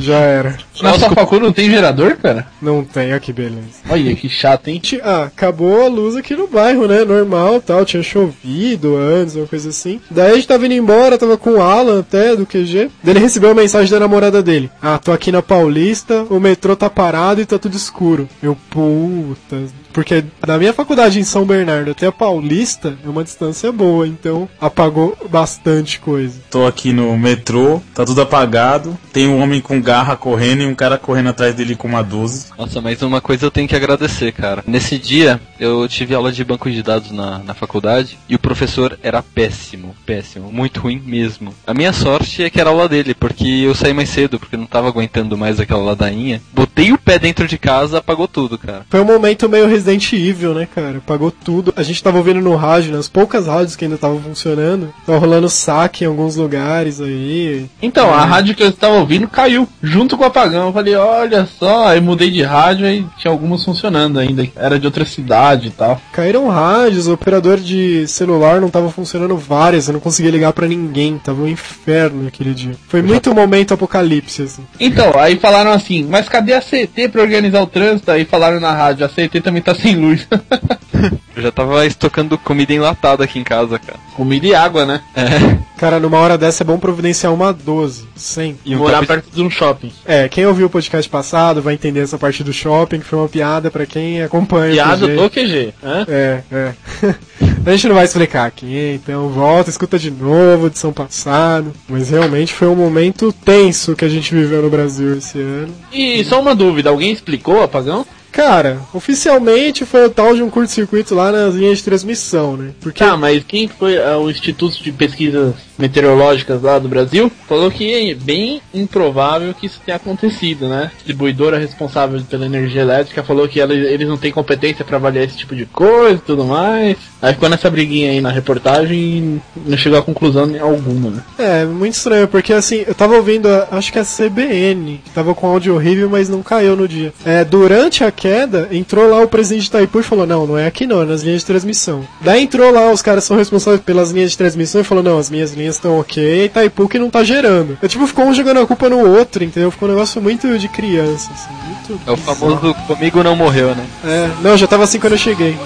já era.
Na sua facu não tem gerador, cara?
Não tem, ó que beleza.
Olha, que chato, hein?
Ah, acabou a luz aqui no bairro, né? Normal tal, tinha chovido antes, uma coisa assim. Daí a gente tava indo embora, tava com o Alan até do QG. Daí ele recebeu a mensagem da namorada dele. Ah, tô aqui na Paulista, o metrô tá parado e tá tudo escuro. Eu, puta. Porque da minha faculdade em São Bernardo até a Paulista é uma distância boa, então apagou bastante coisa.
Tô aqui no metrô, tá tudo apagado. Tem um homem com garra correndo e um cara correndo atrás dele com uma 12.
Nossa, mas uma coisa eu tenho que agradecer, cara. Nesse dia, eu tive aula de banco de dados na, na faculdade e o professor era péssimo, péssimo, muito ruim mesmo. A minha sorte é que era aula dele, porque eu saí mais cedo, porque eu não tava aguentando mais aquela ladainha. Botei o pé dentro de casa, apagou tudo, cara.
Foi um momento meio Resident Evil, né, cara? Pagou tudo. A gente tava ouvindo no rádio, nas poucas rádios que ainda estavam funcionando. Tava rolando saque em alguns lugares aí.
Então, a rádio que eu estava ouvindo caiu, junto com o apagão. Eu falei, olha só, aí mudei de rádio e tinha algumas funcionando ainda. Era de outra cidade e tal.
Caíram rádios, o operador de celular não tava funcionando várias, eu não conseguia ligar pra ninguém. Tava um inferno aquele dia. Foi muito momento apocalipse, assim.
Então, aí falaram assim, mas cadê a CET pra organizar o trânsito? Aí falaram na rádio, a CET também tá sem luz.
Eu já tava estocando comida enlatada aqui em casa, cara.
Comida e água, né?
É.
Cara, numa hora dessa é bom providenciar uma 12, sempre.
E morar perto de um shopping.
É, quem ouviu o podcast passado vai entender essa parte do shopping, que foi uma piada pra quem acompanha. o
Piada
PG.
do QG. Hã?
É, é. A gente não vai explicar aqui, então volta, escuta de novo, edição passado. Mas realmente foi um momento tenso que a gente viveu no Brasil esse ano.
E só uma dúvida, alguém explicou o apagão?
Cara, oficialmente foi o tal de um curto-circuito lá nas linhas de transmissão, né? Porque
Tá, mas quem foi ah, o Instituto de Pesquisas Meteorológicas lá do Brasil falou que é bem improvável que isso tenha acontecido, né? A distribuidora responsável pela energia elétrica falou que ela- eles não têm competência pra avaliar esse tipo de coisa e tudo mais. Aí ficou nessa briguinha aí na reportagem e não chegou a conclusão alguma, né?
É, muito estranho, porque assim, eu tava ouvindo, a- acho que a CBN, que tava com áudio horrível, mas não caiu no dia. É, durante a queda, entrou lá o presidente de Itaipu e falou, não, não é aqui não, é nas linhas de transmissão. Daí entrou lá, os caras são responsáveis pelas linhas de transmissão e falou, não, as minhas linhas estão ok, Itaipu que não tá gerando. Eu, tipo, ficou um jogando a culpa no outro, entendeu? Ficou um negócio muito de criança, assim, muito
É o famoso comigo não morreu, né?
É, não, já tava assim quando eu cheguei.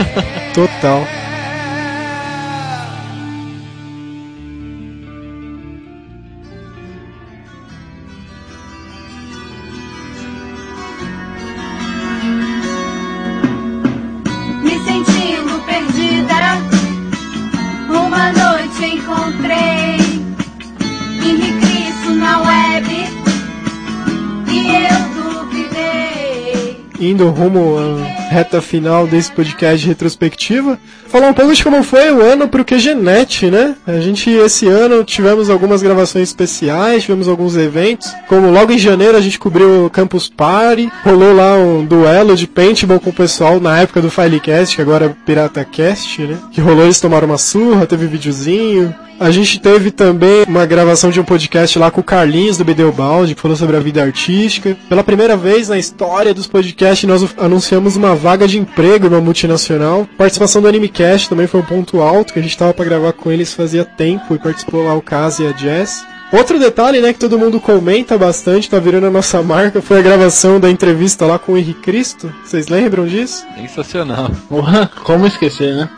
Total. Indo rumo à reta final desse podcast de retrospectiva, falar um pouco de como foi o ano pro QGNet, né? A gente, esse ano, tivemos algumas gravações especiais, tivemos alguns eventos, como logo em janeiro a gente cobriu o Campus Party, rolou lá um duelo de paintball com o pessoal na época do Filecast, que agora é PirataCast, né? Que rolou, eles tomaram uma surra, teve videozinho, a gente teve também uma gravação de um podcast lá com o Carlinhos do Bedelbalde, que falou sobre a vida artística. Pela primeira vez na história dos podcasts, nós anunciamos uma vaga de emprego numa multinacional. Participação do Animecast também foi um ponto alto, que a gente tava para gravar com eles fazia tempo e participou lá o Caso e a Jess. Outro detalhe, né, que todo mundo comenta bastante, tá virando a nossa marca, foi a gravação da entrevista lá com o Henrique Cristo. Vocês lembram disso?
Sensacional.
Porra, como esquecer, né?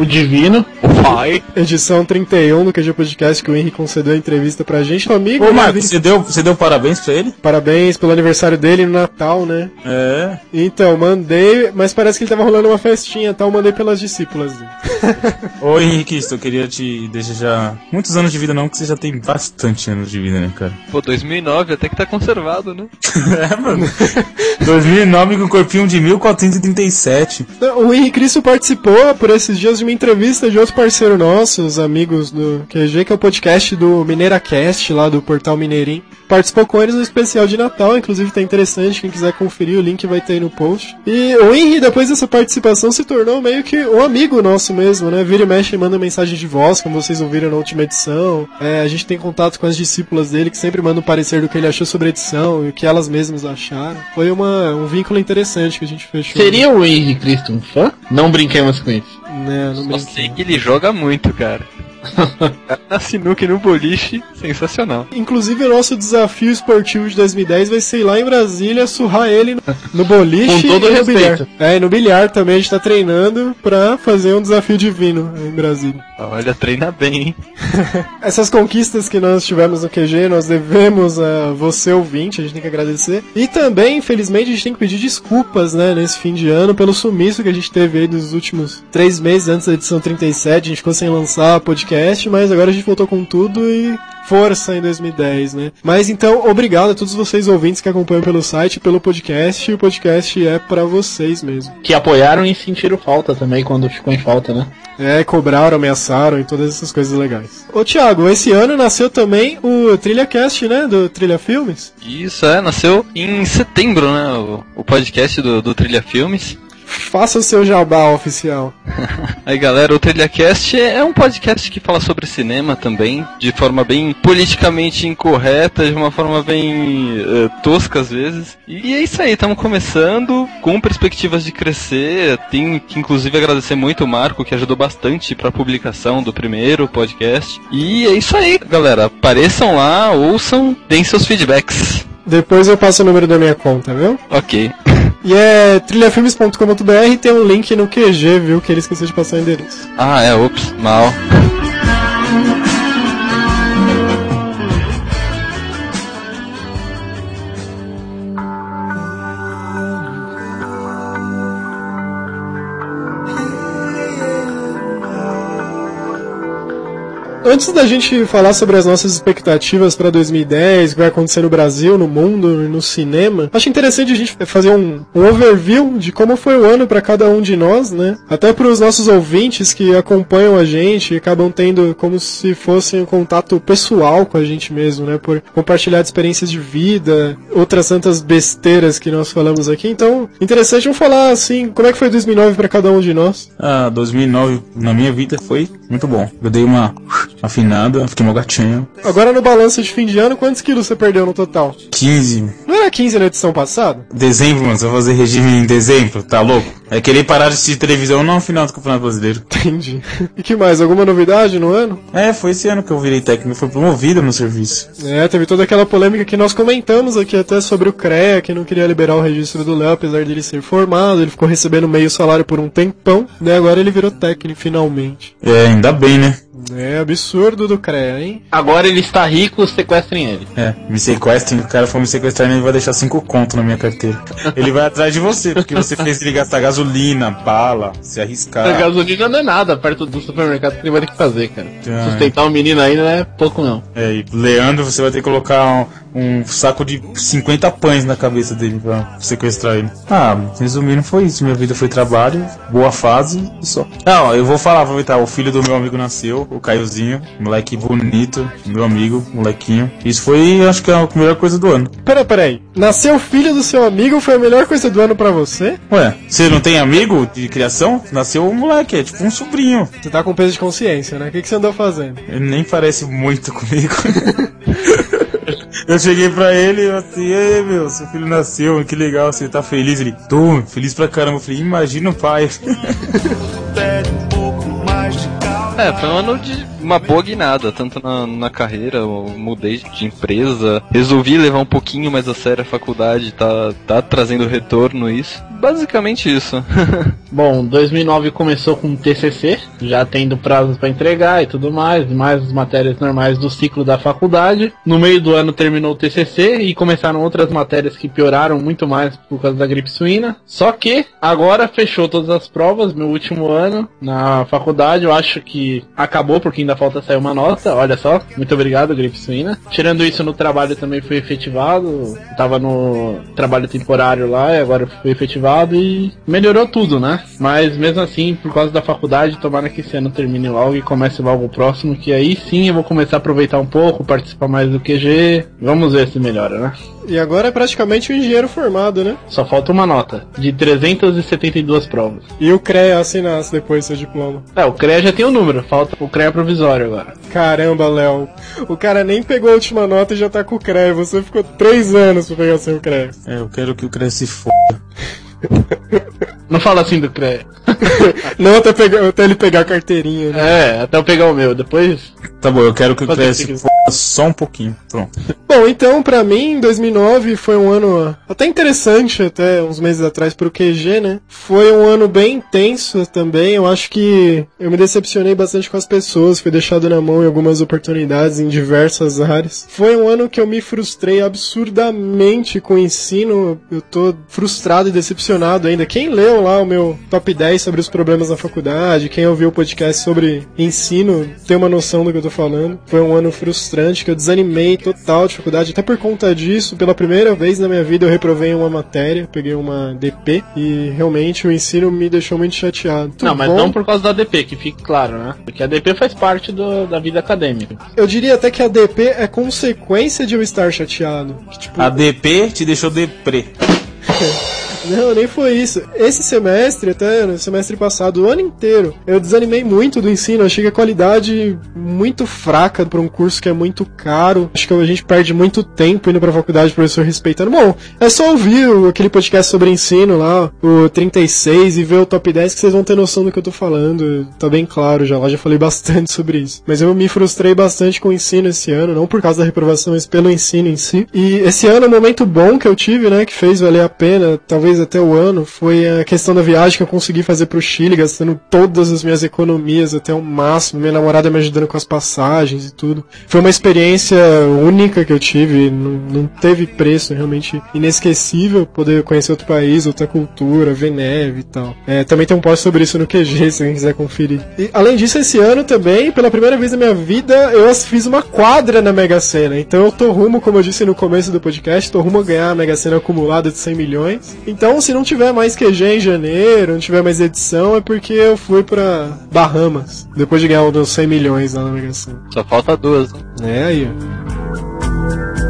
o Divino.
O pai.
Edição 31 do QG Podcast que o Henrique concedeu a entrevista pra gente. Um amigo,
Ô,
né,
Marcos, você deu, você deu parabéns pra ele?
Parabéns pelo aniversário dele no Natal, né?
É.
Então, mandei, mas parece que ele tava rolando uma festinha, tá? Eu mandei pelas discípulas. dele.
Ô, Henrique, eu queria te desejar muitos anos de vida, não, porque você já tem bastante anos de vida, né, cara?
Pô, 2009 até que tá conservado, né?
é, mano. 2009 com um corpinho de 1437.
O Henrique Cristo participou por esses dias de uma entrevista de outro parceiro nosso, os amigos do QG, que é o podcast do MineiraCast, lá do portal Mineirinho. Participou com eles no especial de Natal, inclusive tá interessante, quem quiser conferir, o link vai ter aí no post. E o Henry, depois dessa participação, se tornou meio que um amigo nosso mesmo, né? Vira e mexe e manda mensagem de voz, como vocês ouviram na última edição. É, a gente tem contato com as discípulas dele, que sempre mandam um parecer do que ele achou sobre a edição e o que elas mesmas acharam. Foi uma, um vínculo interessante que a gente fechou.
Seria o Henrique Cristo um fã? Não brinquemos com isso.
Né, não
Só sei que ele joga muito, cara. Na sinuca e no boliche, sensacional.
Inclusive, o nosso desafio esportivo de 2010 vai ser ir lá em Brasília, surrar ele no, boliche
Com todo
e no
respeito.
bilhar. É, e no bilhar também a gente tá treinando pra fazer um desafio divino em Brasília.
Olha, treina bem, hein?
Essas conquistas que nós tivemos no QG, nós devemos a você ouvinte, a gente tem que agradecer. E também, infelizmente, a gente tem que pedir desculpas, né, nesse fim de ano, pelo sumiço que a gente teve aí nos últimos três meses antes da edição 37. A gente ficou sem lançar podcast, mas agora a gente voltou com tudo e força em 2010, né? Mas então, obrigado a todos vocês ouvintes que acompanham pelo site, pelo podcast. E o podcast é pra vocês mesmo.
Que apoiaram e sentiram falta também quando ficou em falta, né?
É, cobraram, ameaçaram e todas essas coisas legais. Ô Thiago, esse ano nasceu também o TrilhaCast, né? Do Trilha Filmes.
Isso, é, nasceu em setembro, né? O, o podcast do, do Trilha Filmes.
Faça o seu jabá oficial.
Aí galera, o TrilhaCast é um podcast que fala sobre cinema também, de forma bem politicamente incorreta, de uma forma bem eh, tosca às vezes. E é isso aí, estamos começando com perspectivas de crescer. Tenho que inclusive agradecer muito o Marco, que ajudou bastante para a publicação do primeiro podcast. E é isso aí, galera. Apareçam lá, ouçam, deem seus feedbacks.
Depois eu passo o número da minha conta, viu?
Ok.
E é trilhafilmes.com.br tem um link no QG, viu? Que ele esqueceu de passar o endereço.
Ah, é, ops, mal.
Antes da gente falar sobre as nossas expectativas para 2010, o que vai acontecer no Brasil, no mundo no cinema, acho interessante a gente fazer um, um overview de como foi o ano para cada um de nós, né? Até para os nossos ouvintes que acompanham a gente e acabam tendo como se fosse um contato pessoal com a gente mesmo, né? Por compartilhar experiências de vida, outras tantas besteiras que nós falamos aqui. Então, interessante vamos falar assim, como é que foi 2009 para cada um de nós?
Ah, 2009 na minha vida foi muito bom. Eu dei uma afinada, fiquei uma gatinha.
Agora no balanço de fim de ano, quantos quilos você perdeu no total?
15.
Não era 15 na edição passada?
Dezembro, mano, você vai fazer regime em dezembro, tá louco? É querer parar de assistir televisão não no final do Campeonato Brasileiro.
Entendi. E que mais? Alguma novidade no ano?
É, foi esse ano que eu virei técnico, foi promovido no serviço.
É, teve toda aquela polêmica que nós comentamos aqui até sobre o CREA, que não queria liberar o registro do Léo, apesar dele ser formado, ele ficou recebendo meio salário por um tempão, né? Agora ele virou técnico, finalmente.
É, ainda bem, né?
É absurdo do CREA, hein?
Agora ele está rico, sequestrem ele.
É, me sequestrem, o cara for me sequestrar, ele vai deixar cinco conto na minha carteira. Ele vai atrás de você, porque você fez ele gastar gasolina, bala, se
A
arriscar.
gasolina não é nada perto do supermercado que ele vai ter que fazer, cara.
Ah.
Sustentar um menino aí não é pouco, não.
É, e Leandro, você vai ter que colocar um, um saco de 50 pães na cabeça dele pra sequestrar ele. Ah, resumindo, foi isso. Minha vida foi trabalho, boa fase e só. Não, eu vou falar, aproveitar. O filho do meu amigo nasceu, o Caiozinho, moleque bonito, meu amigo, molequinho. Isso foi, acho que, a melhor coisa do ano.
Pera, peraí. Nasceu o filho do seu amigo foi a melhor coisa do ano pra você?
Ué, você não tem amigo de criação? Nasceu um moleque, é tipo um sobrinho.
Você tá com peso de consciência, né? O que, que você andou fazendo?
Ele nem parece muito comigo. Eu cheguei pra ele e assim, ei meu, seu filho nasceu, que legal, você tá feliz? Ele, tô, feliz pra caramba. Eu falei, imagina o pai.
É, foi um ano de uma boa guinada, tanto na, na carreira, mudei de empresa, resolvi levar um pouquinho mais a sério a faculdade, tá, tá trazendo retorno isso. Basicamente isso.
Bom, 2009 começou com TCC, já tendo prazos para entregar e tudo mais, mais as matérias normais do ciclo da faculdade. No meio do ano terminou o TCC e começaram outras matérias que pioraram muito mais por causa da gripe suína. Só que agora fechou todas as provas, meu último ano na faculdade, eu acho que acabou porque ainda falta sair uma nota. Olha só, muito obrigado, gripe suína. Tirando isso, no trabalho também fui efetivado, tava no trabalho temporário lá e agora fui efetivado e melhorou tudo, né? Mas mesmo assim, por causa da faculdade, tomara que esse ano termine logo e comece logo o próximo, que aí sim eu vou começar a aproveitar um pouco, participar mais do QG. Vamos ver se melhora, né?
E agora é praticamente um engenheiro formado, né?
Só falta uma nota, de 372 provas.
E o CREA assinasse depois seu diploma.
É, o CREA já tem o número, falta o CREA provisório agora.
Caramba, Léo. O cara nem pegou a última nota e já tá com o CREA. Você ficou três anos pra pegar seu CREA.
É, eu quero que o Cresce foda.
Não fala assim do CREA.
Não até, pegar, até ele pegar a carteirinha, né?
É, até eu pegar o meu, depois.
Tá bom, eu quero que o Cresce
seguir.
foda só um pouquinho. Pronto.
Bom, então, pra mim, 2009 foi um ano até interessante, até uns meses atrás pro QG, né? Foi um ano bem intenso também. Eu acho que eu me decepcionei bastante com as pessoas, fui deixado na mão em algumas oportunidades em diversas áreas. Foi um ano que eu me frustrei absurdamente com o ensino. Eu tô frustrado e decepcionado ainda. Quem leu lá o meu top 10 sobre os problemas na faculdade, quem ouviu o podcast sobre ensino, tem uma noção do que eu tô falando. Foi um ano frustrante que eu desanimei total de faculdade. Até por conta disso, pela primeira vez na minha vida eu reprovei uma matéria, peguei uma DP e realmente o ensino me deixou muito chateado.
Não, mas
Bom,
não por causa da DP, que fique claro, né? Porque a DP faz parte do- da vida acadêmica.
Eu diria até que a DP é consequência de eu estar chateado. Que, tipo,
A DP te deixou deprê.
Não, nem foi isso. Esse semestre, até no semestre passado, o ano inteiro, eu desanimei muito do ensino. Achei que a qualidade muito fraca para um curso que é muito caro. Acho que a gente perde muito tempo indo pra faculdade, professor respeitando. Bom, é só ouvir o- aquele podcast sobre ensino lá, o 36, e ver o top 10 que vocês vão ter noção do que eu tô falando. Tá bem claro já lá, já falei bastante sobre isso. Mas eu me frustrei bastante com o ensino esse ano, não por causa da reprovação, mas pelo ensino em si. E esse ano, o momento bom que eu tive, né, que fez valer a pena, talvez até o ano, foi a questão da viagem que eu consegui fazer pro Chile, gastando todas as minhas economias até o máximo, minha namorada me ajudando com as passagens e tudo. Foi uma experiência única que eu tive, não, não teve preço, realmente inesquecível poder conhecer outro país, outra cultura, ver neve e tal. É, também tem um post sobre isso no QG, se alguém quiser conferir. E além disso, esse ano também, pela primeira vez na minha vida, eu fiz uma quadra na Mega Sena. Então eu tô rumo, como eu disse no começo do podcast, tô rumo a ganhar a Mega Sena acumulada de 100 milhões. Então, se não tiver mais QG em janeiro, não tiver mais edição, é porque eu fui pra Bahamas, depois de ganhar dos 100 milhões lá na Mega Sena.
Só falta duas, né?
É aí, ó.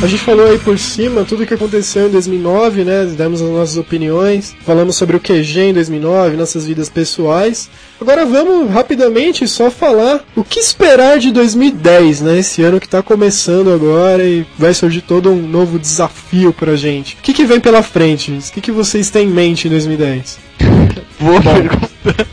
A
gente falou aí por cima tudo o que aconteceu em 2009, né? Demos as nossas opiniões, falamos sobre o QG em 2009, nossas vidas pessoais. Agora vamos rapidamente só falar o que esperar de 2010, né? Esse ano que tá começando agora e vai surgir todo um novo desafio pra gente. O que, que vem pela frente? O que, que vocês têm em mente em 2010?
Boa pergunta.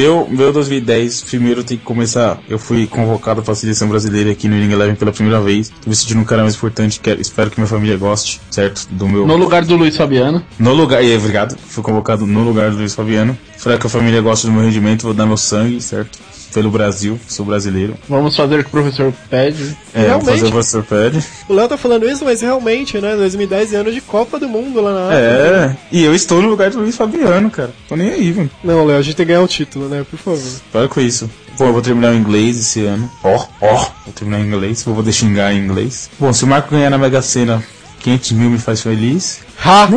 Meu, meu 2010, primeiro tem que começar. Eu fui convocado para a seleção brasileira aqui no Ring Eleven pela primeira vez. Tô me sentindo um cara mais importante. Quero, espero que minha família goste, certo? Do meu.
No lugar do Luiz Fabiano.
No lugar, e obrigado. Fui convocado no lugar do Luiz Fabiano. Espero que a família goste do meu rendimento. Vou dar meu sangue, certo? Pelo Brasil, sou brasileiro.
Vamos fazer o que o professor pede.
É,
Realmente?
fazer o que você pede.
O Léo tá falando isso, mas realmente, né? 2010 é ano de Copa do Mundo lá na África.
É, e eu estou no lugar do Luiz Fabiano, cara. Tô nem aí, mano.
Não, Léo, a gente tem que ganhar o título, né? Por favor.
Para com isso. Pô, eu vou terminar o inglês esse ano. Ó, ó, vou terminar em inglês. Vou poder xingar em inglês. Bom, se o Marco ganhar na Mega Sena, 500 mil me faz feliz.
Ha!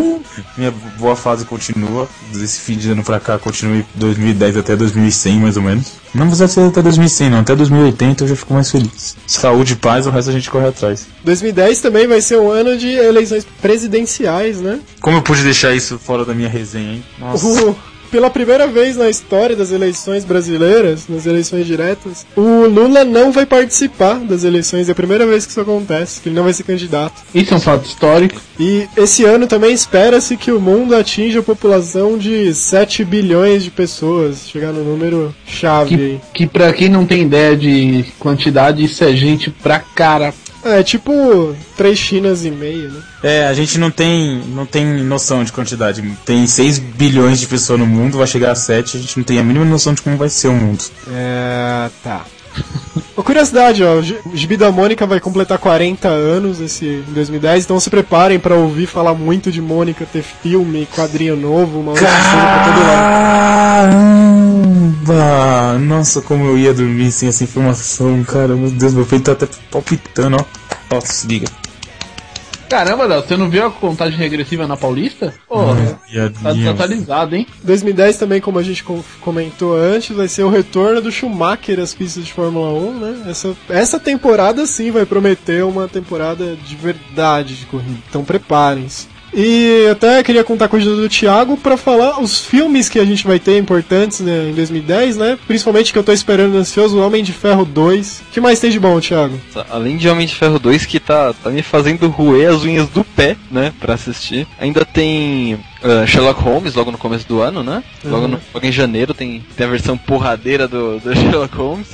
Minha boa fase continua. Desse fim de ano pra cá, continue 2010 até 2100, mais ou menos. Não precisa ser até 2100, não. Até 2080 eu já fico mais feliz. Saúde e paz, o resto a gente corre atrás.
2010 também vai ser um ano de eleições presidenciais, né?
Como eu pude deixar isso fora da minha resenha, hein? Nossa.
O- pela primeira vez na história das eleições brasileiras, nas eleições diretas, o Lula não vai participar das eleições. É a primeira vez que isso acontece, que ele não vai ser candidato.
Isso é um fato histórico.
E esse ano também espera-se que o mundo atinja a população de 7 bilhões de pessoas, chegar no número chave aí.
Que, que pra quem não tem ideia de quantidade, isso é gente pra cara.
É tipo 3 Chinas e meio, né?
É, a gente não tem, não tem noção de quantidade. Tem 6 bilhões de pessoas no mundo, vai chegar a 7, a gente não tem a mínima noção de como vai ser o mundo.
É. tá. Uma curiosidade, ó, o Gi- o Gibi da Mônica vai completar 40 anos esse em 2010, então se preparem pra ouvir falar muito de Mônica, ter filme, quadrinho novo, uma outra coisa pra todo lado.
Caramba! Nossa, como eu ia dormir sem essa informação, cara. Meu Deus, meu peito tá até palpitando, ó. Nossa, liga.
Caramba, Léo, você não viu a contagem regressiva na Paulista? Pô,
Meu
tá desatualizado, hein?
2010 também, como a gente com- comentou antes, vai ser o retorno do Schumacher às pistas de Fórmula 1, né? Essa, essa temporada sim vai prometer uma temporada de verdade de corrida. Então preparem-se. E até queria contar com a ajuda do Thiago pra falar os filmes que a gente vai ter importantes né, em 2010, né? Principalmente que eu tô esperando ansioso, o Homem de Ferro 2. O que mais tem de bom, Thiago?
Além de Homem de Ferro 2, que tá, tá me fazendo roer as unhas do pé, né, pra assistir. Ainda tem ah, Sherlock Holmes, logo no começo do ano, né? Logo, no- logo em janeiro tem, tem a versão porradeira do, do Sherlock Holmes.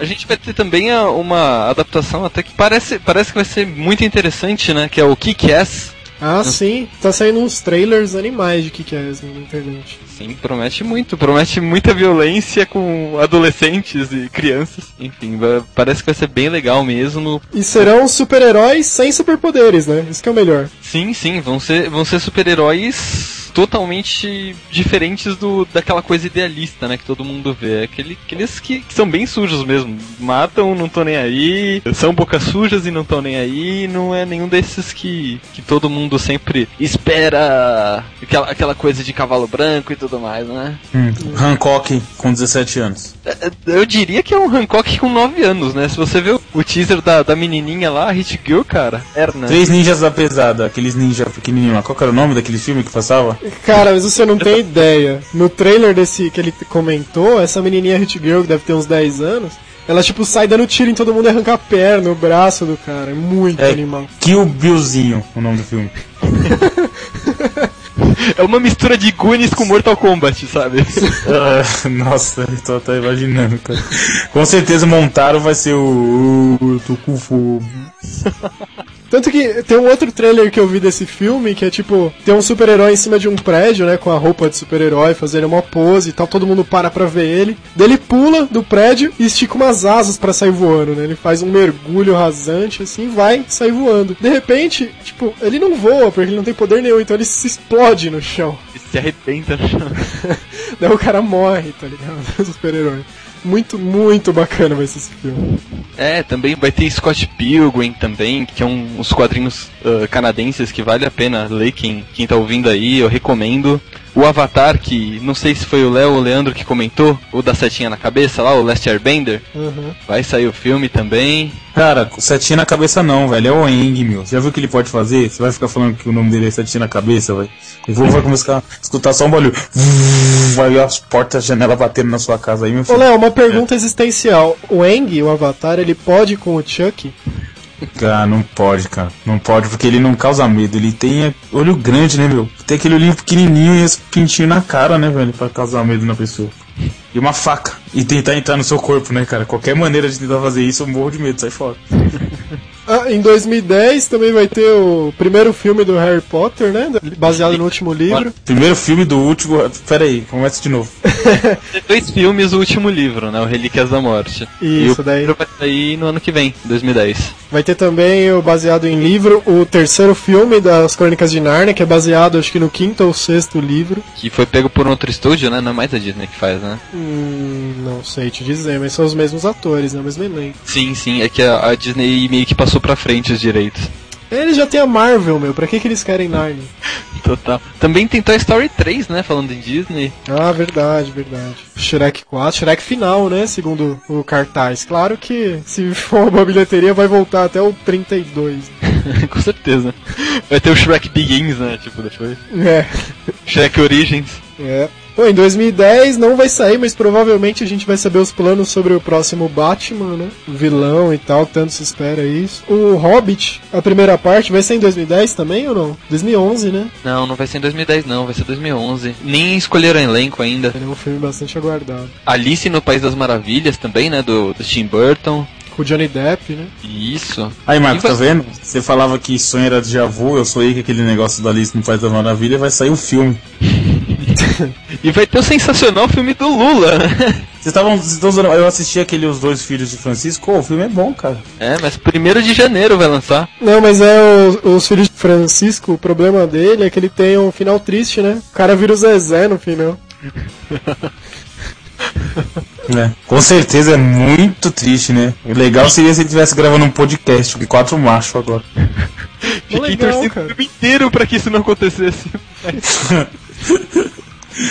A gente vai ter também a- uma adaptação até que parece, parece que vai ser muito interessante, né? Que é o Kick-Ass.
Ah, sim. Tá saindo uns trailers animais de que que é na internet.
Sim, promete muito. Promete muita violência com adolescentes e crianças. Enfim, parece que vai ser bem legal mesmo.
E serão super-heróis sem superpoderes, né? Isso que é o melhor.
Sim, sim, vão ser, vão ser super-heróis totalmente diferentes do daquela coisa idealista, né, que todo mundo vê. Aquele, aqueles que, que são bem sujos mesmo. Matam, não estão nem aí, são bocas sujas e não estão nem aí, não é nenhum desses que, que todo mundo sempre espera aquela, aquela coisa de cavalo branco e tudo mais, né?
Hum, Hancock com 17 anos.
Eu diria que é um Hancock com 9 anos, né? Se você vê o, teaser da, da menininha lá, a Hit Girl, cara, Erna.
Três ninjas da pesada, aqueles ninjas pequenininhos lá. Qual era o nome daquele filme que passava?
Cara, mas você não tem ideia. No trailer desse que ele comentou, essa menininha Hit Girl, que deve ter uns 10 anos, ela tipo sai dando tiro em todo mundo e arranca a perna, o braço do cara. É muito
É.
animal.
Kill Billzinho, o nome do filme.
É uma mistura de Goonies com Mortal Kombat, sabe?
Ah, Nossa, tô até imaginando, cara. Com certeza Montaro vai ser o. o com fome.
Tanto que tem um outro trailer que eu vi desse filme que é tipo, tem um super-herói em cima de um prédio, né, com a roupa de super-herói, fazendo uma pose e tal, todo mundo para pra ver ele. Daí ele pula do prédio e estica umas asas pra sair voando, né? Ele faz um mergulho rasante assim, vai e sai voando. De repente, tipo, ele não voa porque ele não tem poder nenhum, então ele se explode no chão.
Se arrebenta no chão.
Daí o cara morre, tá ligado? O super-herói. Muito, muito bacana vai ser esse filme.
É, também vai ter Scott Pilgrim também, que é um, uns quadrinhos ah, canadenses que vale a pena ler quem, quem tá ouvindo aí, eu recomendo. O Avatar, que não sei se foi o Léo ou o Leandro que comentou, o da setinha na cabeça lá, o Last Airbender.
Uhum.
Vai sair o filme também.
Cara, setinha na cabeça não, velho. É o Eng, meu. Já viu o que ele pode fazer? Você vai ficar falando que o nome dele é setinha na cabeça, velho. O voo vai começar a escutar só um barulho. Vai as portas, janela batendo na sua casa aí, meu
Ô,
filho.
Léo, uma pergunta existencial. O Eng, o Avatar, ele pode com o Chuck?
Cara, não pode, cara. Não pode, porque ele não causa medo. Ele tem olho grande, né, meu? Tem aquele olhinho pequenininho e esse pintinho na cara, né, velho? Pra causar medo na pessoa. E uma faca. E tentar entrar no seu corpo, né, cara? Qualquer maneira de tentar fazer isso, eu morro de medo, sai fora.
Ah, em 2010 também vai ter o primeiro filme do Harry Potter, né? Baseado no último livro.
Primeiro filme do último. Pera aí, começa de novo.
Tem dois filmes, o último livro, né? O Relíquias da Morte. e
Isso,
o
daí.
vai sair no ano que vem, 2010.
Vai ter também o baseado em livro, o terceiro filme das Crônicas de Narnia, que é baseado acho que no quinto ou sexto livro.
Que foi pego por um outro estúdio, né? Não é mais a Disney que faz, né?
Hum, não sei te dizer, mas são os mesmos atores, né? O mesmo elenco.
Sim, sim. É que a, a Disney meio que passou pra frente os direitos.
Eles já tem a Marvel, meu, pra que, que eles querem Narnia?
Total. Também tem Toy Story 3, né? Falando em Disney.
Ah, verdade, verdade. Shrek 4, Shrek final, né? Segundo o cartaz. Claro que se for uma bilheteria vai voltar até o 32.
Com certeza. Vai ter o Shrek Begins, né? Tipo, depois.
É,
Shrek Origins.
é. Bom, em 2010 não vai sair, mas provavelmente a gente vai saber os planos sobre o próximo Batman, né? O vilão e tal, tanto se espera isso. O Hobbit, a primeira parte, vai ser em 2010 também ou não? 2011, né?
Não, não vai ser em 2010 não, vai ser 2011. Nem escolheram elenco ainda.
É um filme bastante aguardado.
Alice no País das Maravilhas também, né? Do, do Tim Burton.
Com o Johnny Depp, né?
Isso.
Aí, Marcos,
E vai-
tá vendo? Você falava que sonho era de avô, eu sonhei que aquele negócio da Alice no País da Maravilha vai sair um filme.
E vai ter o sensacional filme do Lula, né?
Vocês estavam. usando- Eu assisti aquele Os Dois Filhos de Francisco, oh, o filme é bom, cara.
É, mas primeiro de janeiro vai lançar.
Não, mas é o- os filhos de Francisco, o problema dele é que ele tem um final triste, né? O cara vira o Zezé no final.
É. Com certeza é muito triste, né? O legal seria se ele estivesse gravando um podcast, que quatro machos agora.
Fiquei
legal,
torcendo
cara.
o filme inteiro pra que isso não acontecesse.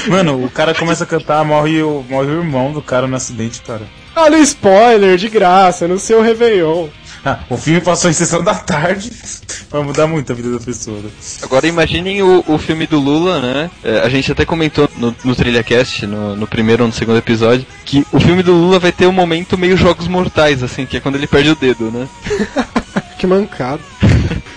Mano, o cara começa a cantar, morre o, morre o irmão do cara no acidente, cara.
Olha o spoiler, de graça, no seu Réveillon.
Ah, o filme passou em sessão da tarde. Vai mudar muito a vida da pessoa. né?
Agora imaginem o, o filme do Lula, né? É, a gente até comentou no, no TrilhaCast, no, no primeiro ou no segundo episódio, que o filme do Lula vai ter um momento meio Jogos Mortais, assim, que é quando ele perde o dedo, né?
Que mancado.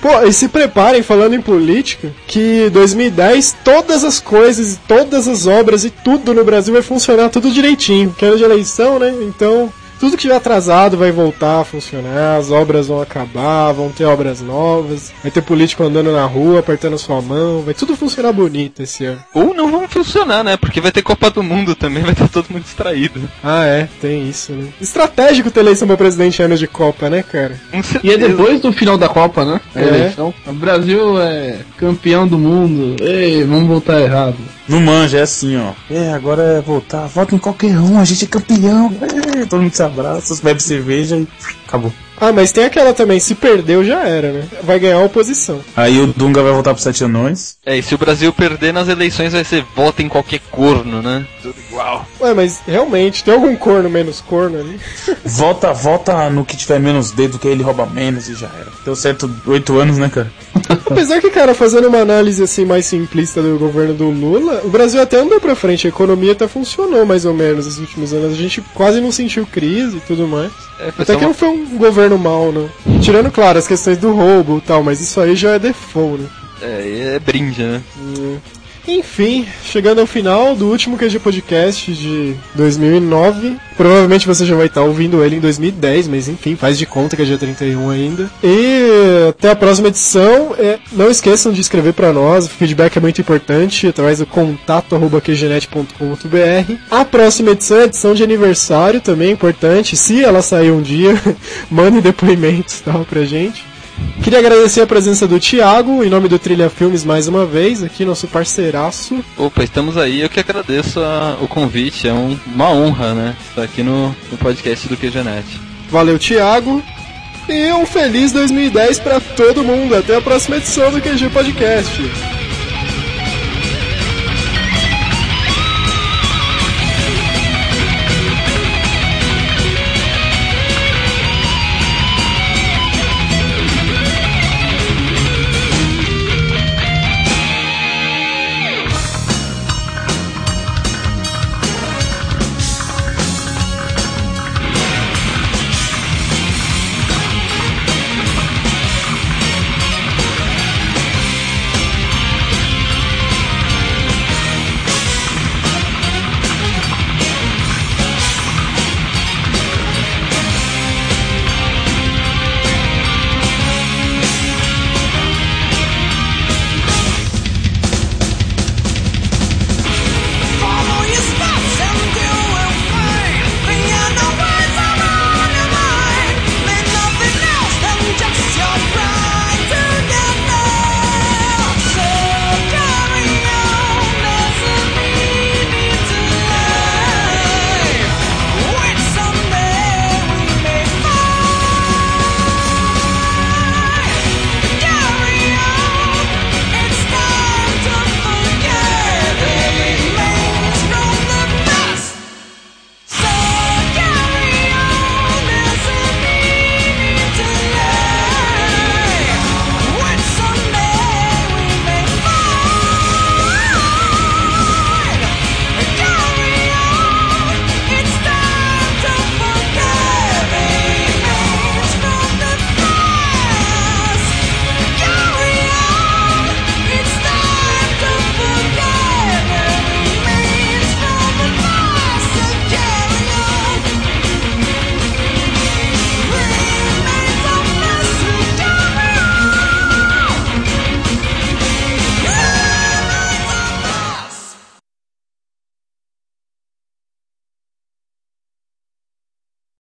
Pô, e se preparem, falando em política, que 2010 todas as coisas, todas as obras e tudo no Brasil vai funcionar tudo direitinho. Que ano de eleição, né? Então, tudo que tiver atrasado vai voltar a funcionar, as obras vão acabar, vão ter obras novas, vai ter político andando na rua, apertando sua mão, vai tudo funcionar bonito esse ano.
Ou não vão funcionar, né? Porque vai ter Copa do Mundo também, vai estar todo mundo distraído.
Ah, é, tem isso, né? Estratégico ter eleição pra presidente em ano de Copa, né, cara?
E é depois do final da Copa, né? A
É.
eleição. O Brasil é campeão do mundo. Ei, vamos voltar errado.
Não manja, é assim, ó. É, agora é voltar. Vota em qualquer um, a gente é campeão. É, todo mundo se abraça, bebe cerveja e acabou.
Ah, mas tem aquela também, se perdeu já era, né? Vai ganhar a oposição.
Aí o Dunga vai voltar pro Sete Anões.
É, e se o Brasil perder nas eleições vai ser vota em qualquer corno, né? Tudo igual.
Ué, mas realmente, tem algum corno menos corno ali?
Volta, volta no que tiver menos dedo, que aí ele rouba menos e já era. Deu certo oito anos, né, cara?
Apesar que, cara, fazendo uma análise assim mais simplista do governo do Lula, o Brasil até andou pra frente, a economia até funcionou mais ou menos nos últimos anos. A gente quase não sentiu crise e tudo mais.
É,
Até que
uma-
não foi um governo mal, não. Tirando, claro, as questões do roubo e tal, mas isso aí já é default, né?
É, é brinde, né?
Enfim, chegando ao final do último QG Podcast de 2009. Provavelmente você já vai estar ouvindo ele em 2010, mas enfim, faz de conta que é dia 31 ainda. E até a próxima edição. É, não esqueçam de escrever para nós, o feedback é muito importante, através do contato arroba qgenet.com.br. A próxima edição é edição de aniversário, também importante. Se ela sair um dia, mandem depoimentos tal, pra gente. Queria agradecer a presença do Thiago, em nome do Trilha Filmes mais uma vez, aqui nosso parceiraço.
Opa, estamos aí. Eu que agradeço a- o convite. É um- uma honra, né? Estar aqui no, no podcast do QGNet.
Valeu, Thiago. E um feliz 2010 pra todo mundo. Até a próxima edição do QG Podcast.